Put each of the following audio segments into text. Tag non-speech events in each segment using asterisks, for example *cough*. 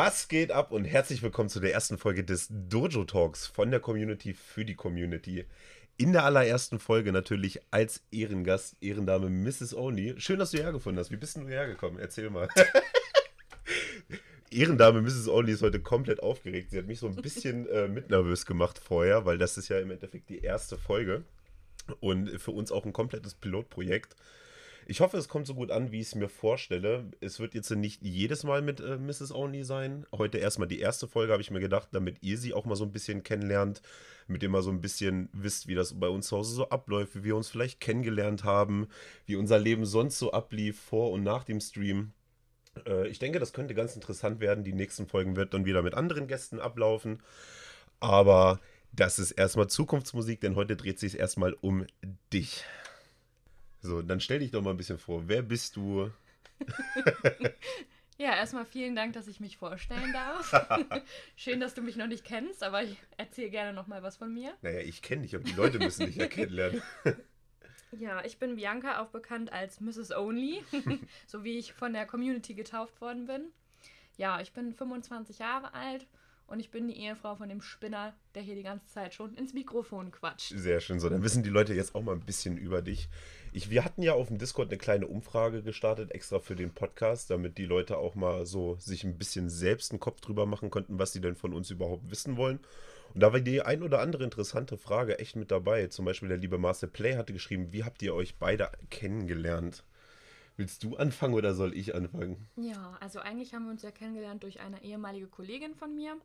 Was geht ab und herzlich willkommen zu der ersten Folge des Dojo Talks von der Community für die Community. In der allerersten Folge natürlich als Ehrengast, Ehrendame Mrs. Only. Schön, dass du hierher gefunden hast. Wie bist denn du hergekommen? Erzähl mal. *laughs* Ehrendame Mrs. Only ist heute komplett aufgeregt. Sie hat mich so ein bisschen äh, mitnervös gemacht vorher, weil das ist ja im Endeffekt die erste Folge und für uns auch ein komplettes Pilotprojekt. Ich hoffe, es kommt so gut an, wie ich es mir vorstelle. Es wird jetzt nicht jedes Mal mit äh, Mrs. Only sein. Heute erstmal die erste Folge, habe ich mir gedacht, damit ihr sie auch mal so ein bisschen kennenlernt, mit ihr mal so ein bisschen wisst, wie das bei uns zu Hause so abläuft, wie wir uns vielleicht kennengelernt haben, wie unser Leben sonst so ablief vor und nach dem Stream. Äh, ich denke, das könnte ganz interessant werden. Die nächsten Folgen wird dann wieder mit anderen Gästen ablaufen. Aber das ist erstmal Zukunftsmusik, denn heute dreht sich erstmal um dich. So, dann stell dich doch mal ein bisschen vor. Wer bist du? *laughs* ja, erstmal vielen Dank, dass ich mich vorstellen darf. *laughs* Schön, dass du mich noch nicht kennst, aber ich erzähle gerne noch mal was von mir. Naja, ich kenne dich und die Leute müssen dich ja *laughs* kennenlernen. Ja, ich bin Bianca, auch bekannt als Mrs. Only, so wie ich von der Community getauft worden bin. Ja, ich bin 25 Jahre alt und ich bin die Ehefrau von dem Spinner, der hier die ganze Zeit schon ins Mikrofon quatscht. Sehr schön, so dann wissen die Leute jetzt auch mal ein bisschen über dich. Ich, wir hatten ja auf dem Discord eine kleine Umfrage gestartet, extra für den Podcast, damit die Leute auch mal so sich ein bisschen selbst einen Kopf drüber machen konnten, was sie denn von uns überhaupt wissen wollen. Und da war die ein oder andere interessante Frage echt mit dabei. Zum Beispiel der liebe Marcel Play hatte geschrieben, wie habt ihr euch beide kennengelernt? Willst du anfangen oder soll ich anfangen? Ja, also eigentlich haben wir uns ja kennengelernt durch eine ehemalige Kollegin von mir,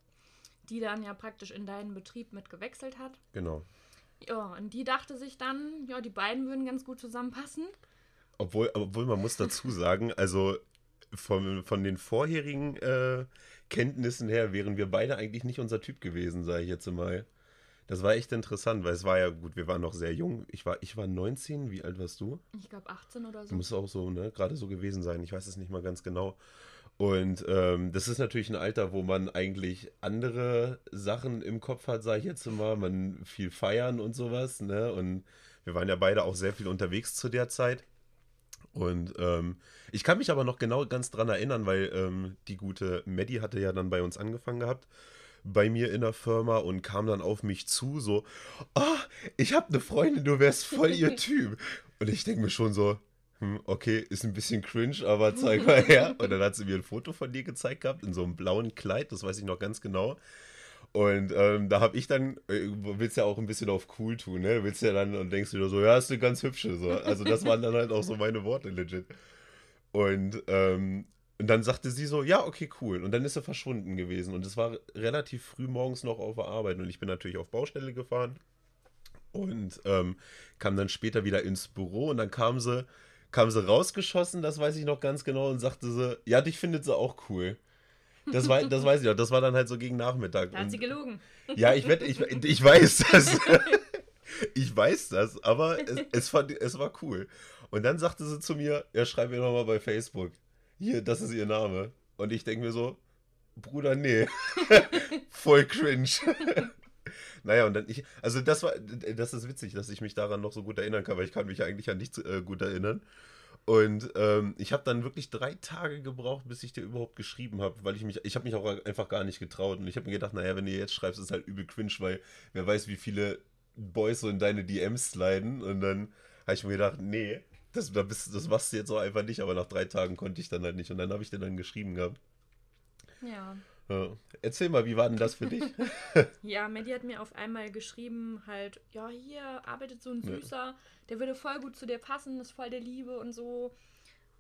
die dann ja praktisch in deinen Betrieb mit gewechselt hat. Genau. Ja, und die dachte sich dann, ja, die beiden würden ganz gut zusammenpassen. Obwohl, obwohl man muss dazu *laughs* sagen, also von, von den vorherigen äh, Kenntnissen her wären wir beide eigentlich nicht unser Typ gewesen, sage ich jetzt mal. Das war echt interessant, weil es war ja gut, wir waren noch sehr jung. Ich war, ich war 19, wie alt warst du? Ich glaube 18 oder so. Du musst auch so, ne, gerade so gewesen sein. Ich weiß es nicht mal ganz genau. Und ähm, das ist natürlich ein Alter, wo man eigentlich andere Sachen im Kopf hat, sage ich jetzt mal. Man viel feiern und sowas, ne? Und wir waren ja beide auch sehr viel unterwegs zu der Zeit. Und ähm, ich kann mich aber noch genau ganz dran erinnern, weil ähm, die gute Maddie hatte ja dann bei uns angefangen gehabt, bei mir in der Firma und kam dann auf mich zu, so, oh, ich habe eine Freundin, du wärst voll ihr *laughs* Typ. Und ich denke mir schon so, hm, okay, ist ein bisschen cringe, aber zeig mal her. *laughs* Und dann hat sie mir ein Foto von dir gezeigt gehabt, in so einem blauen Kleid, das weiß ich noch ganz genau. Und ähm, da habe ich dann, äh, willst ja auch ein bisschen auf cool tun, ne? Willst ja dann und denkst dir so, ja, ist eine ganz hübsche. So. Also das waren dann halt auch so meine Worte, legit. Und, ähm, und dann sagte sie so, ja, okay, cool. Und dann ist sie verschwunden gewesen. Und es war relativ früh morgens noch auf der Arbeit. Und ich bin natürlich auf Baustelle gefahren. Und ähm, kam dann später wieder ins Büro und dann kam sie, kam sie rausgeschossen, das weiß ich noch ganz genau, und sagte sie, ja, dich findet sie auch cool. Das, war, das weiß ich noch. Das war dann halt so gegen Nachmittag. Da hat sie gelogen. Ja, ich, wette, ich, ich weiß das. *laughs* ich weiß das, aber es, es, fand, es war cool. Und dann sagte sie zu mir, ja, schreib mir nochmal bei Facebook. Hier, das ist ihr Name. Und ich denke mir so, Bruder, nee. *laughs* Voll cringe. Naja, und dann ich, also das war, das ist witzig, dass ich mich daran noch so gut erinnern kann, weil ich kann mich eigentlich an nichts äh, gut erinnern. Und ähm, ich habe dann wirklich drei Tage gebraucht, bis ich dir überhaupt geschrieben habe, weil ich mich, ich habe mich auch einfach gar nicht getraut. Und ich habe mir gedacht, naja, wenn du jetzt schreibst, ist halt übel cringe, weil wer weiß, wie viele Boys so in deine DMs sliden. Und dann habe ich mir gedacht, nee, das, das machst du jetzt auch einfach nicht. Aber nach drei Tagen konnte ich dann halt nicht. Und dann habe ich dir dann geschrieben gehabt. Ja. Erzähl mal, wie war denn das für dich? *laughs* ja, Maddie hat mir auf einmal geschrieben, halt, ja, hier arbeitet so ein Süßer, ja. der würde voll gut zu dir passen, ist voll der Liebe und so.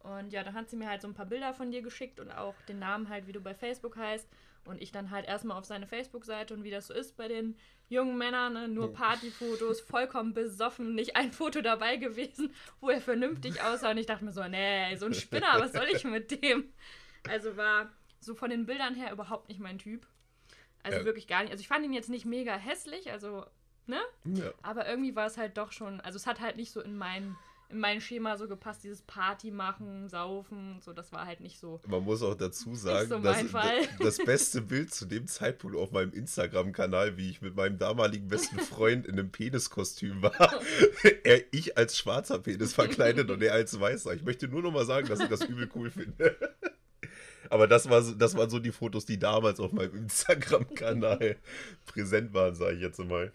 Und ja, dann hat sie mir halt so ein paar Bilder von dir geschickt und auch den Namen halt, wie du bei Facebook heißt. Und ich dann halt erstmal auf seine Facebook-Seite und wie das so ist bei den jungen Männern, ne? nur Partyfotos, *laughs* vollkommen besoffen, nicht ein Foto dabei gewesen, *laughs* wo er vernünftig aussah. Und ich dachte mir so, nee, so ein Spinner, was soll ich mit dem? Also war so von den Bildern her überhaupt nicht mein Typ. Also ja. wirklich gar nicht. Also ich fand ihn jetzt nicht mega hässlich, also, ne? Ja. Aber irgendwie war es halt doch schon, also es hat halt nicht so in mein, in mein Schema so gepasst, dieses Party machen, saufen, so, das war halt nicht so. Man muss auch dazu sagen, so dass das beste Bild zu dem Zeitpunkt auf meinem Instagram-Kanal, wie ich mit meinem damaligen besten *laughs* Freund in einem Peniskostüm war, *laughs* er, ich als schwarzer Penis verkleidet und er als weißer. Ich möchte nur noch mal sagen, dass ich das übel cool finde. Aber das, war das waren so die Fotos, die damals auf meinem Instagram-Kanal *laughs* präsent waren, sage ich jetzt mal.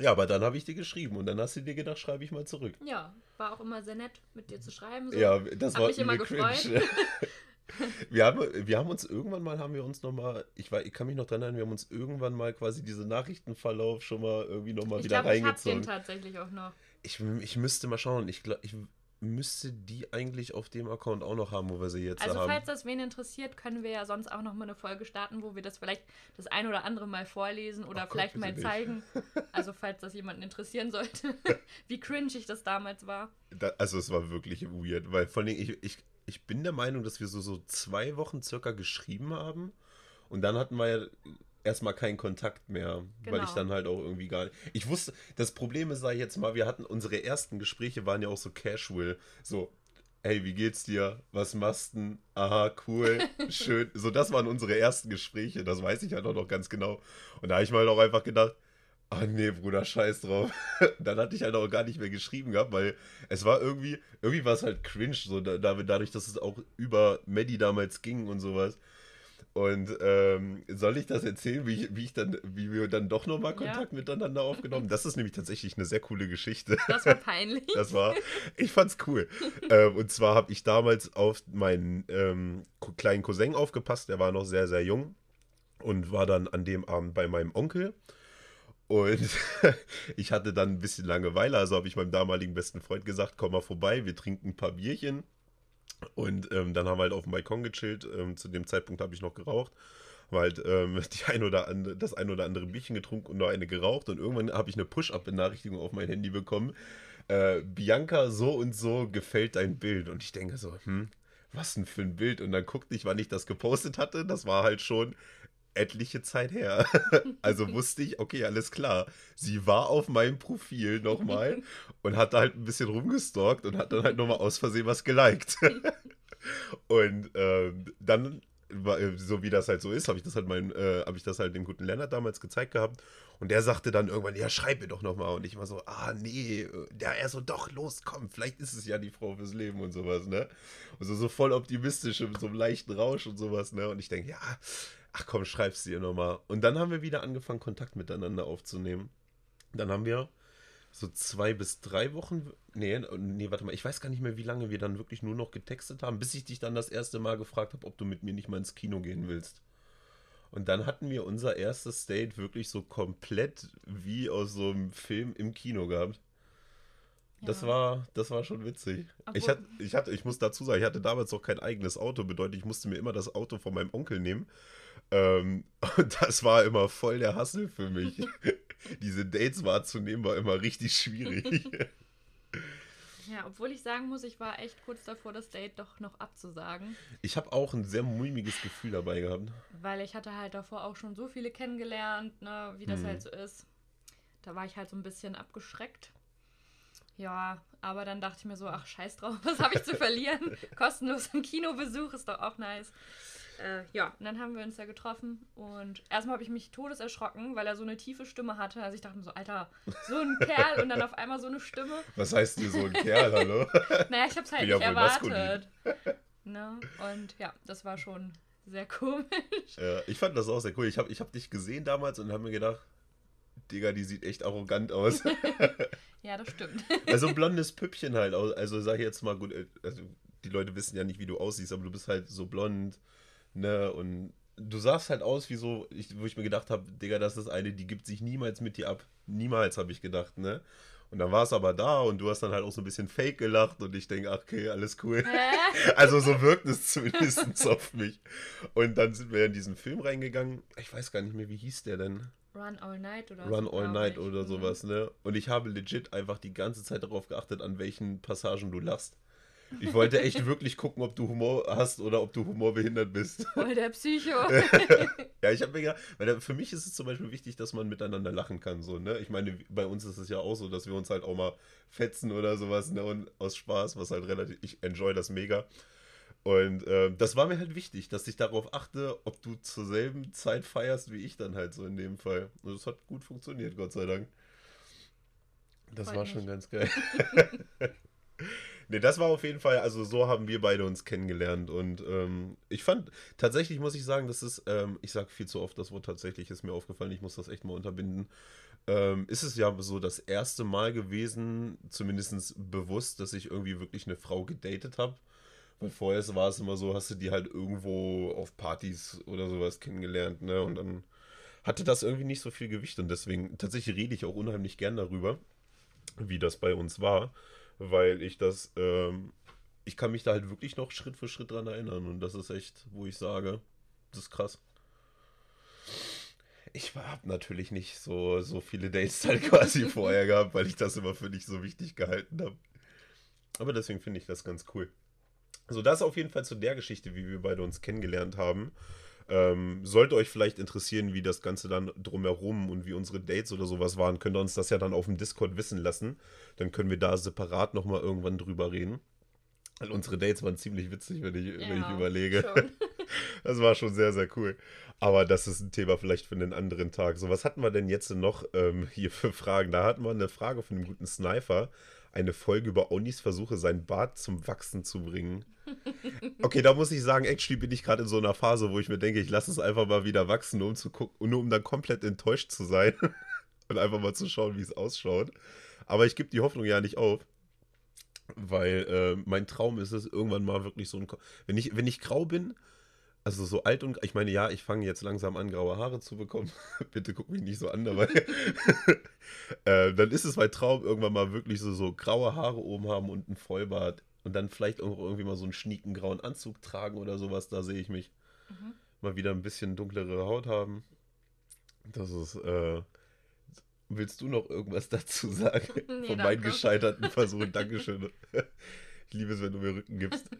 Ja, aber dann habe ich dir geschrieben und dann hast du dir gedacht, schreibe ich mal zurück. Ja, war auch immer sehr nett, mit dir zu schreiben. So. Ja, das Hab war mich immer gefreut. *laughs* wir, haben, wir haben uns irgendwann mal, haben wir uns nochmal, ich, war- ich kann mich noch dran erinnern, wir haben uns irgendwann mal quasi diese Nachrichtenverlauf schon mal irgendwie nochmal Ich wieder glaube, ich habe den reingezogen. tatsächlich auch noch. Ich, ich müsste mal schauen. Ich glaube, ich müsste die eigentlich auf dem Account auch noch haben, wo wir sie jetzt Also haben. falls das wen interessiert, können wir ja sonst auch noch mal eine Folge starten, wo wir das vielleicht das ein oder andere mal vorlesen oder Ach vielleicht mal zeigen. *laughs* Also falls das jemanden interessieren sollte, *laughs* wie cringe ich das damals war. Da, also es war wirklich weird, weil vor allem ich, ich, ich bin der Meinung, dass wir so, so zwei Wochen circa geschrieben haben und dann hatten wir ja erstmal keinen Kontakt mehr, weil Genau. ich dann halt auch irgendwie gar nicht. Ich wusste, das Problem ist, sag ich jetzt mal, wir hatten unsere ersten Gespräche waren ja auch so casual, so hey, wie geht's dir? Was machst du? Aha, cool, *laughs* schön. So, das waren unsere ersten Gespräche, das weiß ich halt auch noch ganz genau. Und da habe ich mal halt auch einfach gedacht, ah nee, Bruder, scheiß drauf. *laughs* Dann hatte ich halt auch gar nicht mehr geschrieben gehabt, weil es war irgendwie, irgendwie war es halt cringe, so da- dadurch, dass es auch über Maddie damals ging und sowas. Und ähm, soll ich das erzählen, wie ich, wie ich dann, wie wir dann doch nochmal Ja. Kontakt miteinander aufgenommen? Das ist nämlich tatsächlich eine sehr coole Geschichte. Das war peinlich. Das war, ich fand's cool. *laughs* ähm, und zwar habe ich damals auf meinen ähm, kleinen Cousin aufgepasst, der war noch sehr, sehr jung und war dann an dem Abend bei meinem Onkel. Und *laughs* ich hatte dann ein bisschen Langeweile, also habe ich meinem damaligen besten Freund gesagt, komm mal vorbei, wir trinken ein paar Bierchen. Und ähm, dann haben wir halt auf dem Balkon gechillt. Ähm, zu dem Zeitpunkt habe ich noch geraucht. Habe halt ähm, *laughs* ein oder andere, das ein oder andere Bierchen getrunken und noch eine geraucht. Und irgendwann habe ich eine Push-Up-Benachrichtigung auf mein Handy bekommen. Äh, Bianca, so und so gefällt dein Bild. Und ich denke so, hm, was denn für ein Bild? Und dann guckte ich, wann ich das gepostet hatte. Das war halt schon etliche Zeit her. *laughs* Also *laughs* wusste ich, okay, alles klar. Sie war auf meinem Profil nochmal *laughs* und hat da halt ein bisschen rumgestalkt und hat dann halt nochmal aus Versehen was geliked. Und ähm, dann, äh, so wie das halt so ist, habe ich das halt mein, äh, habe ich das halt dem guten Lennart damals gezeigt gehabt. Und der sagte dann irgendwann, ja, schreib mir doch nochmal. Und ich war so, ah, nee. äh, Ja, er so, doch, los, komm, vielleicht ist es ja die Frau fürs Leben und sowas, ne? Also so voll optimistisch, mit so einem leichten Rausch und sowas, ne? Und ich denke, ja, ach komm, schreib's dir nochmal. Und dann haben wir wieder angefangen, Kontakt miteinander aufzunehmen. Dann haben wir so zwei bis drei Wochen, nee, nee, warte mal, ich weiß gar nicht mehr, wie lange wir dann wirklich nur noch getextet haben, bis ich dich dann das erste Mal gefragt habe, ob du mit mir nicht mal ins Kino gehen willst. Und dann hatten wir unser erstes Date wirklich so komplett wie aus so einem Film im Kino gehabt. Das Ja. war, das war schon witzig. Ich, hatte, ich, hatte, ich muss dazu sagen, ich hatte damals noch kein eigenes Auto, bedeutet, ich musste mir immer das Auto von meinem Onkel nehmen. Ähm, *laughs* und das war immer voll der Hassel für mich. *laughs* Diese Dates wahrzunehmen war immer richtig schwierig. *laughs* Ja, obwohl ich sagen muss, ich war echt kurz davor, das Date doch noch abzusagen. Ich habe auch ein sehr mulmiges Gefühl dabei gehabt. Weil ich hatte halt davor auch schon so viele kennengelernt, ne, wie das Mhm. halt so ist. Da war ich halt so ein bisschen abgeschreckt. Ja, aber dann dachte ich mir so, ach scheiß drauf, was habe ich zu verlieren? Kostenlosen Kinobesuch ist doch auch nice. Äh, ja, und dann haben wir uns ja getroffen und erstmal habe ich mich todeserschrocken, weil er so eine tiefe Stimme hatte. Also ich dachte mir so, Alter, so ein *laughs* Kerl und dann auf einmal so eine Stimme. Was heißt dir so ein Kerl, hallo? *laughs* Naja, ich habe es halt Bin nicht erwartet. Ne? Und ja, das war schon sehr *laughs* komisch. Ja, ich fand das auch sehr cool. Ich habe ich hab dich gesehen damals und habe mir gedacht, Digga, die sieht echt arrogant aus. Ja, das stimmt. Also ein blondes Püppchen halt. Also sag ich jetzt mal gut, äh, also die Leute wissen ja nicht, wie du aussiehst, aber du bist halt so blond, ne? Und du sahst halt aus wie so, ich, wo ich mir gedacht habe, Digga, das ist eine, die gibt sich niemals mit dir ab. Niemals, habe ich gedacht, ne? Und dann war es aber da und du hast dann halt auch so ein bisschen fake gelacht und ich denke, ach, okay, alles cool. Hä? *laughs* Also so wirkt es zumindest auf mich. Und dann sind wir in diesen Film reingegangen. Ich weiß gar nicht mehr, wie hieß der denn? Run All Night oder Run so, All Night ich. oder Mhm. sowas, ne? Und ich habe legit einfach die ganze Zeit darauf geachtet, an welchen Passagen du lachst. Ich wollte echt wirklich gucken, ob du Humor hast oder ob du humorbehindert bist. *laughs* Voll der Psycho. *laughs* Ja, ich habe mir gedacht, weil für mich ist es zum Beispiel wichtig, dass man miteinander lachen kann, so, ne? Ich meine, bei uns ist es ja auch so, dass wir uns halt auch mal fetzen oder sowas, ne? Und aus Spaß, was halt relativ, ich enjoy das mega. Und ähm, das war mir halt wichtig, dass ich darauf achte, ob du zur selben Zeit feierst wie ich dann halt so in dem Fall. Und das hat gut funktioniert, Gott sei Dank. Das Freut war mich. schon ganz geil. *laughs* Nee, das war auf jeden Fall, also so haben wir beide uns kennengelernt. Und ähm, ich fand, tatsächlich muss ich sagen, das ist, ähm, ich sage viel zu oft das Wort tatsächlich, ist mir aufgefallen, ich muss das echt mal unterbinden. Ähm, ist es ja so das erste Mal gewesen, zumindest bewusst, dass ich irgendwie wirklich eine Frau gedatet habe. Weil vorher war es immer so, hast du die halt irgendwo auf Partys oder sowas kennengelernt, ne? Und dann hatte das irgendwie nicht so viel Gewicht. Und deswegen, tatsächlich rede ich auch unheimlich gern darüber, wie das bei uns war weil ich das, ähm, ich kann mich da halt wirklich noch Schritt für Schritt dran erinnern und das ist echt, wo ich sage, das ist krass. Ich habe natürlich nicht so, so viele Dates halt *laughs* quasi vorher gehabt, weil ich das immer für nicht so wichtig gehalten habe. Aber deswegen finde ich das ganz cool. So, das auf jeden Fall zu der Geschichte, wie wir beide uns kennengelernt haben. Ähm, sollte euch vielleicht interessieren, wie das Ganze dann drumherum und wie unsere Dates oder sowas waren, könnt ihr uns das ja dann auf dem Discord wissen lassen. Dann können wir da separat nochmal irgendwann drüber reden. Weil unsere Dates waren ziemlich witzig, wenn ich, ja, wenn ich überlege. *laughs* das war schon sehr, sehr cool. Aber das ist ein Thema vielleicht für einen anderen Tag. So, was hatten wir denn jetzt noch ähm, hier für Fragen? Da hatten wir eine Frage von dem guten Sniper. Eine Folge über Onis Versuche, sein Bart zum Wachsen zu bringen. *laughs* Okay, da muss ich sagen, actually bin ich gerade in so einer Phase, wo ich mir denke, ich lasse es einfach mal wieder wachsen, um zu gucken, nur um dann komplett enttäuscht zu sein *laughs* und einfach mal zu schauen, wie es ausschaut. Aber ich gebe die Hoffnung ja nicht auf, weil äh, mein Traum ist es, irgendwann mal wirklich so ein. Wenn ich, wenn ich grau bin, also so alt und. Ich meine, ja, ich fange jetzt langsam an, graue Haare zu bekommen. *laughs* Bitte guck mich nicht so an dabei. *laughs* äh, dann ist es mein Traum, irgendwann mal wirklich so, so graue Haare oben haben und ein Vollbart und dann vielleicht auch irgendwie mal so einen schnieken grauen Anzug tragen oder sowas, da sehe ich mich. Mhm. Mal wieder ein bisschen dunklere Haut haben. Das ist, äh, Willst du noch irgendwas *laughs* dazu sagen? Nee, Von meinen gescheiterten Versuchen. Dankeschön. ich liebe es, wenn du mir Rücken gibst.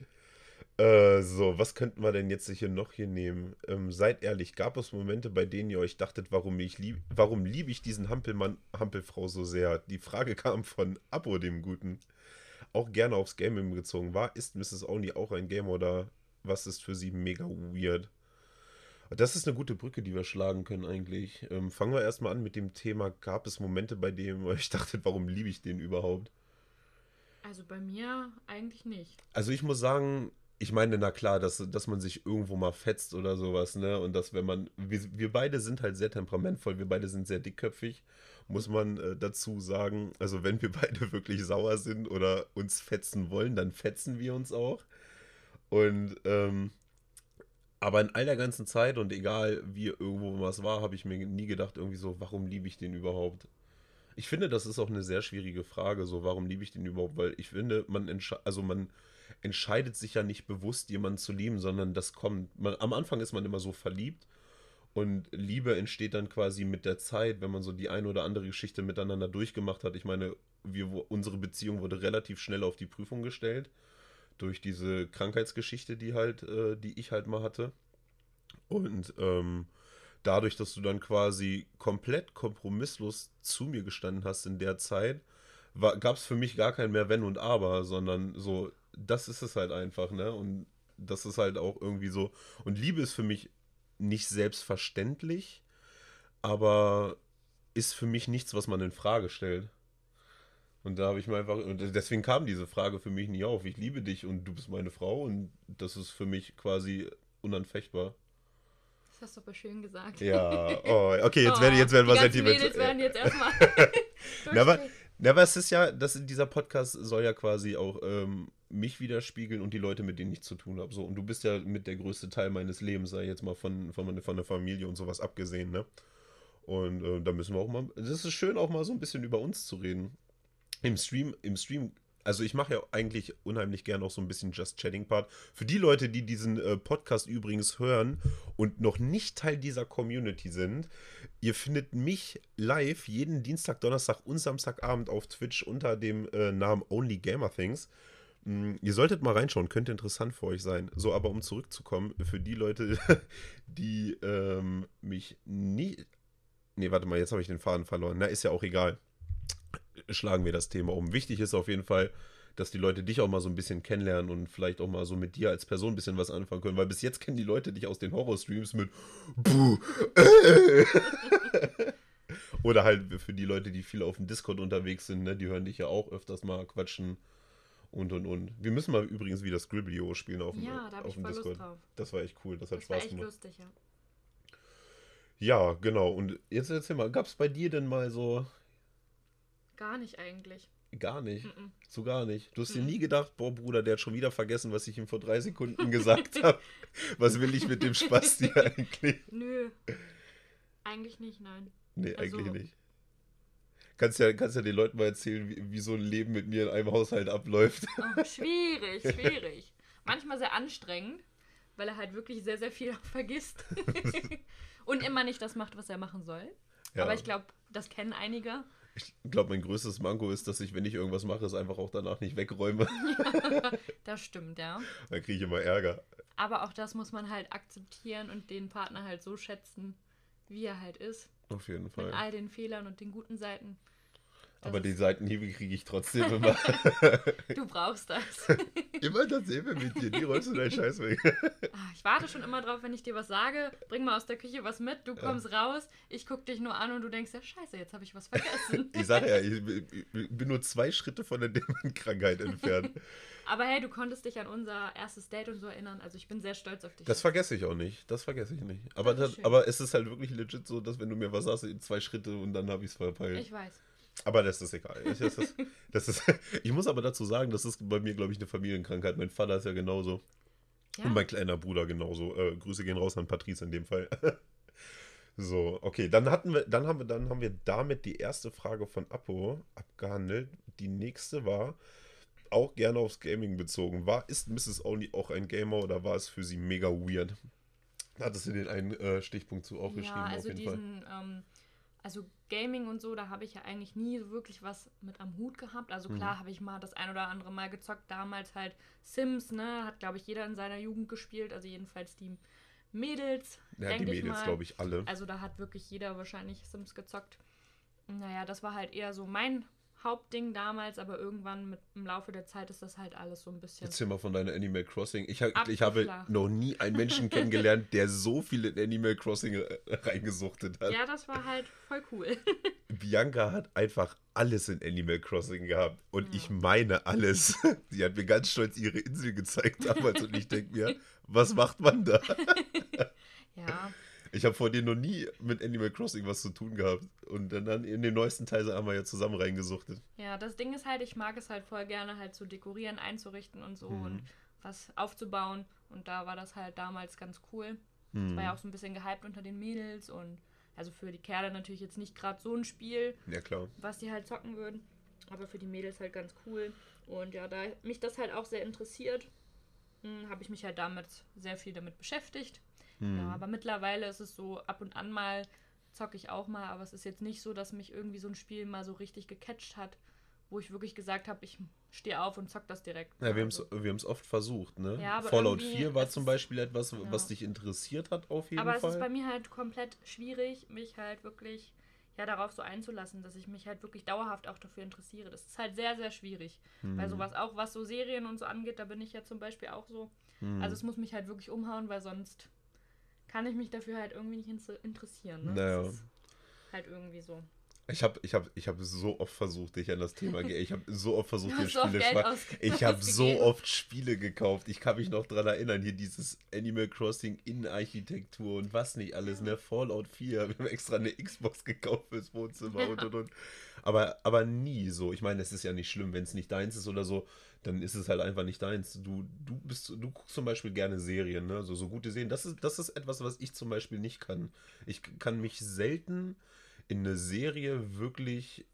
Äh, so, was könnten wir denn jetzt hier noch hier nehmen? Ähm, seid ehrlich, gab es Momente, bei denen ihr euch dachtet, warum, ich lieb, warum liebe ich diesen Hampelmann, Hampelfrau so sehr? Die Frage kam von Abo, dem Guten auch gerne aufs Gaming gezogen war. Ist Mrs. Only auch ein Game oder was ist für sie mega weird? Das ist eine gute Brücke, die wir schlagen können eigentlich. Ähm, fangen wir erstmal an mit dem Thema, gab es Momente, bei denen ich dachte, warum liebe ich den überhaupt? Also bei mir eigentlich nicht. Also ich muss sagen, ich meine, na klar, dass, dass man sich irgendwo mal fetzt oder sowas, ne? Und dass wenn man, wir, wir beide sind halt sehr temperamentvoll, wir beide sind sehr dickköpfig muss man äh, dazu sagen. Also wenn wir *laughs* beide wirklich sauer sind oder uns fetzen wollen, dann fetzen wir uns auch. Und ähm, aber in all der ganzen Zeit und egal wie irgendwo was war, habe ich mir nie gedacht, irgendwie so, warum liebe ich den überhaupt? Ich finde, das ist auch eine sehr schwierige Frage, so, warum liebe ich den überhaupt? Weil ich finde, man, also man entscheidet sich ja nicht bewusst, jemanden zu lieben, sondern das kommt. Man, am Anfang ist man immer so verliebt und Liebe entsteht dann quasi mit der Zeit, wenn man so die eine oder andere Geschichte miteinander durchgemacht hat. Ich meine, wir, unsere Beziehung wurde relativ schnell auf die Prüfung gestellt. Durch diese Krankheitsgeschichte, die halt, äh, die ich halt mal hatte. Und ähm, dadurch, dass du dann quasi komplett kompromisslos zu mir gestanden hast in der Zeit, gab es für mich gar kein mehr Wenn und Aber, sondern so, das ist es halt einfach, ne? Und das ist halt auch irgendwie so. Und Liebe ist für mich nicht selbstverständlich, aber ist für mich nichts, was man in Frage stellt. Und da habe ich mir einfach, und deswegen kam diese Frage für mich nie auf. Ich liebe dich und du bist meine Frau und das ist für mich quasi unanfechtbar. Das hast du aber schön gesagt. Ja, *laughs* oh, okay, jetzt, oh, werden, jetzt werden wir sentimental. Mädels werden jetzt erstmal. *laughs* Na, aber, na, aber es ist ja, das, dieser Podcast soll ja quasi auch ähm, mich widerspiegeln und die Leute, mit denen ich zu tun habe. So, und du bist ja mit der größte Teil meines Lebens, sei jetzt mal von, von, von der Familie und sowas abgesehen, ne? Und äh, da müssen wir auch mal. Es ist schön, auch mal so ein bisschen über uns zu reden. Im Stream, im Stream, also ich mache ja eigentlich unheimlich gern auch so ein bisschen Just Chatting Part. Für die Leute, die diesen äh, Podcast übrigens hören und noch nicht Teil dieser Community sind, ihr findet mich live jeden Dienstag, Donnerstag und Samstagabend auf Twitch unter dem äh, Namen Only Gamer Things. Hm, ihr solltet mal reinschauen, könnte interessant für euch sein. So, aber um zurückzukommen, für die Leute, *laughs* die ähm, mich nie. Nee, warte mal, jetzt habe ich den Faden verloren. Na, ist ja auch egal. Schlagen wir das Thema um. Wichtig ist auf jeden Fall, dass die Leute dich auch mal so ein bisschen kennenlernen und vielleicht auch mal so mit dir als Person ein bisschen was anfangen können, weil bis jetzt kennen die Leute dich aus den Horror-Streams mit Buh, äh. *laughs* Oder halt für die Leute, die viel auf dem Discord unterwegs sind, ne, die hören dich ja auch öfters mal quatschen und und und. Wir müssen mal übrigens wieder Scriblio spielen auf dem, Ja, da habe auf ich dem Discord. Lust drauf. Das war echt cool, das hat Das war Spaß echt gemacht. lustig, ja. Ja, genau. Und jetzt erzähl mal, gab es bei dir denn mal so Gar nicht eigentlich. gar nicht? Mhm. So gar nicht. Du hast dir Mhm. nie gedacht, boah, Bruder, der hat schon wieder vergessen, was ich ihm vor drei Sekunden gesagt *laughs* habe. Was will ich mit dem Spaß hier *laughs* eigentlich? Nö. Eigentlich nicht, nein. Nee, Also- eigentlich nicht. Kannst ja, kannst ja den Leuten mal erzählen, wie, wie so ein Leben mit mir in einem Haushalt abläuft. Oh, schwierig, *laughs* schwierig. Manchmal sehr anstrengend, weil er halt wirklich sehr, sehr viel vergisst. Und immer nicht das macht, was er machen soll. Ja. Aber ich glaube, das kennen einige. Ich glaube, mein größtes Manko ist, dass ich, wenn ich irgendwas mache, es einfach auch danach nicht wegräume. *laughs* Das stimmt, ja. Dann kriege ich immer Ärger. Aber auch das muss man halt akzeptieren und den Partner halt so schätzen, wie er halt ist. Auf jeden Mit Fall. all den Fehlern und den guten Seiten. Das Aber die Seitenhiebe kriege ich trotzdem *laughs* immer. Du brauchst das. *laughs* immer dasselbe mit dir. Die rollst du deinen Scheiß weg. Ah, Ich warte schon immer drauf, wenn ich dir was sage. Bring mal aus der Küche was mit, du kommst raus, ich guck dich nur an und du denkst, ja scheiße, jetzt habe ich was vergessen. Ich sage ja, ich *laughs* bin nur zwei Schritte von der Demenkrankheit entfernt. Aber hey, du konntest dich an unser erstes Date und so erinnern. Also ich bin sehr stolz auf dich. Das vergesse ich auch nicht. Das vergesse ich nicht. Aber, Das aber es ist halt wirklich legit so, dass wenn du mir was sagst, in zwei Schritte und dann habe ich es verpeilt. ich weiß. Aber das ist egal. Das ist, das ist, *laughs* ich muss aber dazu sagen, das ist bei mir, glaube ich, eine Familienkrankheit. Mein Vater ist ja genauso. Ja. Und mein kleiner Bruder genauso. Äh, Grüße gehen raus an Patrice in dem Fall. *laughs* so, okay, dann hatten wir, dann haben wir, dann haben wir damit die erste Frage von Apo abgehandelt. Die nächste war auch gerne aufs Gaming bezogen. War, ist Mrs. Only auch ein Gamer oder war es für sie mega weird? Hattest du den einen äh, Stichpunkt zu aufgeschrieben, ja, also auf jeden Fall. diesen, ähm, also Gaming und so, da habe ich ja eigentlich nie so wirklich was mit am Hut gehabt. Also Mhm. klar habe ich mal das ein oder andere Mal gezockt. Damals halt Sims, ne? Hat, glaube ich, jeder in seiner Jugend gespielt. Also jedenfalls die Mädels, Ja, die Mädels, glaube ich, alle. Also da hat wirklich jeder wahrscheinlich Sims gezockt. Naja, das war halt eher so mein Hauptding damals, aber irgendwann mit, im Laufe der Zeit ist das halt alles so ein bisschen. Erzähl mal von deiner Animal Crossing. Ich, hab, ich habe noch nie einen Menschen *laughs* kennengelernt, der so viel in Animal Crossing reingesuchtet hat. Ja, das war halt voll cool. *laughs* Bianca hat einfach alles in Animal Crossing gehabt. Und Ja. ich meine alles. *laughs* Sie hat mir ganz stolz ihre Insel gezeigt damals und ich denke mir, was macht man da? ja, Ich habe vor dir noch nie mit Animal Crossing was zu tun gehabt. Und dann, in den neuesten Teil haben wir ja zusammen reingesuchtet. ja, das Ding ist halt, ich mag es halt voll gerne halt zu dekorieren, einzurichten und so Mhm. und was aufzubauen. Und da war das halt damals ganz cool. Hm. War ja auch so ein bisschen gehypt unter den Mädels und also für die Kerle natürlich jetzt nicht gerade so ein Spiel, Ja, klar. was die halt zocken würden. Aber für die Mädels halt ganz cool. Und ja, da mich das halt auch sehr interessiert, habe ich mich halt damit sehr viel damit beschäftigt. Hm. Ja, aber mittlerweile ist es so, ab und an mal zocke ich auch mal, aber es ist jetzt nicht so, dass mich irgendwie so ein Spiel mal so richtig gecatcht hat, wo ich wirklich gesagt habe, ich stehe auf und zock das direkt. Ja, wir haben es Also, oft versucht, ne? Ja, aber Fallout irgendwie 4 war zum es- Beispiel etwas, was Ja. dich interessiert hat, auf jeden aber es Fall. ist bei mir halt komplett schwierig, mich halt wirklich ja, darauf so einzulassen, dass ich mich halt wirklich dauerhaft auch dafür interessiere. Das ist halt sehr, sehr schwierig. Hm. Bei sowas auch, was so Serien und so angeht, da bin ich ja zum Beispiel auch so. Hm. Also es muss mich halt wirklich umhauen, weil sonst kann ich mich dafür halt irgendwie nicht inter- interessieren. Ne? Naja. Das ist halt irgendwie so. Ich habe ich hab, ich hab so oft versucht, dich an das Thema ge- Ich habe *laughs* so oft versucht, dir so Spiele ausge- Ich habe so oft Spiele gekauft. Ich kann mich noch dran erinnern, hier dieses Animal Crossing Innenarchitektur und was nicht alles, ne? Fallout 4. Wir haben extra eine Xbox gekauft fürs Wohnzimmer und und und. Aber, aber nie so. Ich meine, es ist ja nicht schlimm, wenn es nicht deins ist oder so, dann ist es halt einfach nicht deins. Du, du bist, du guckst zum Beispiel gerne Serien, ne? So, so gute Serien. Das ist, das ist etwas, was ich zum Beispiel nicht kann. Ich kann mich selten in eine Serie wirklich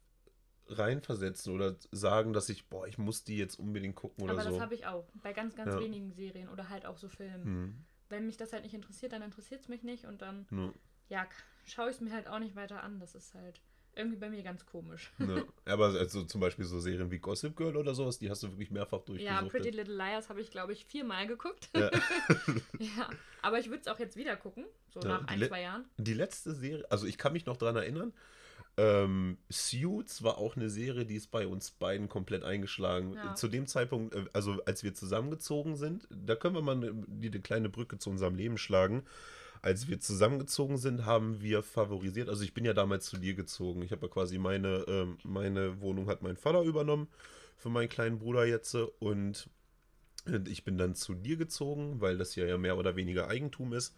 reinversetzen oder sagen, dass ich, boah, ich muss die jetzt unbedingt gucken oder Aber so. das habe ich auch. Bei ganz, ganz Ja. wenigen Serien oder halt auch so Filmen. Hm, Wenn mich das halt nicht interessiert, dann interessiert es mich nicht und dann, ne, ja, schaue ich es mir halt auch nicht weiter an. Das ist halt irgendwie bei mir ganz komisch. *laughs* ne. Aber also zum Beispiel so Serien wie Gossip Girl oder sowas, die hast du wirklich mehrfach Ja, durchgesucht. Pretty Little Liars habe ich, glaube ich, viermal geguckt. Ja. *laughs* *laughs* ja. Aber ich würde es auch jetzt wieder gucken, so Ja, nach ein, zwei Jahren. Die letzte Serie, also ich kann mich noch dran erinnern, ähm, Suits war auch eine Serie, die ist bei uns beiden komplett eingeschlagen. Ja. Zu dem Zeitpunkt, äh, also als wir zusammengezogen sind, da können wir mal eine, die eine kleine Brücke zu unserem Leben schlagen. Als wir zusammengezogen sind, haben wir favorisiert, also ich bin ja damals zu dir gezogen. Ich habe ja quasi meine, ähm, meine Wohnung hat mein Vater übernommen. für meinen kleinen Bruder jetzt. Und ich bin dann zu dir gezogen, weil das hier ja mehr oder weniger Eigentum ist.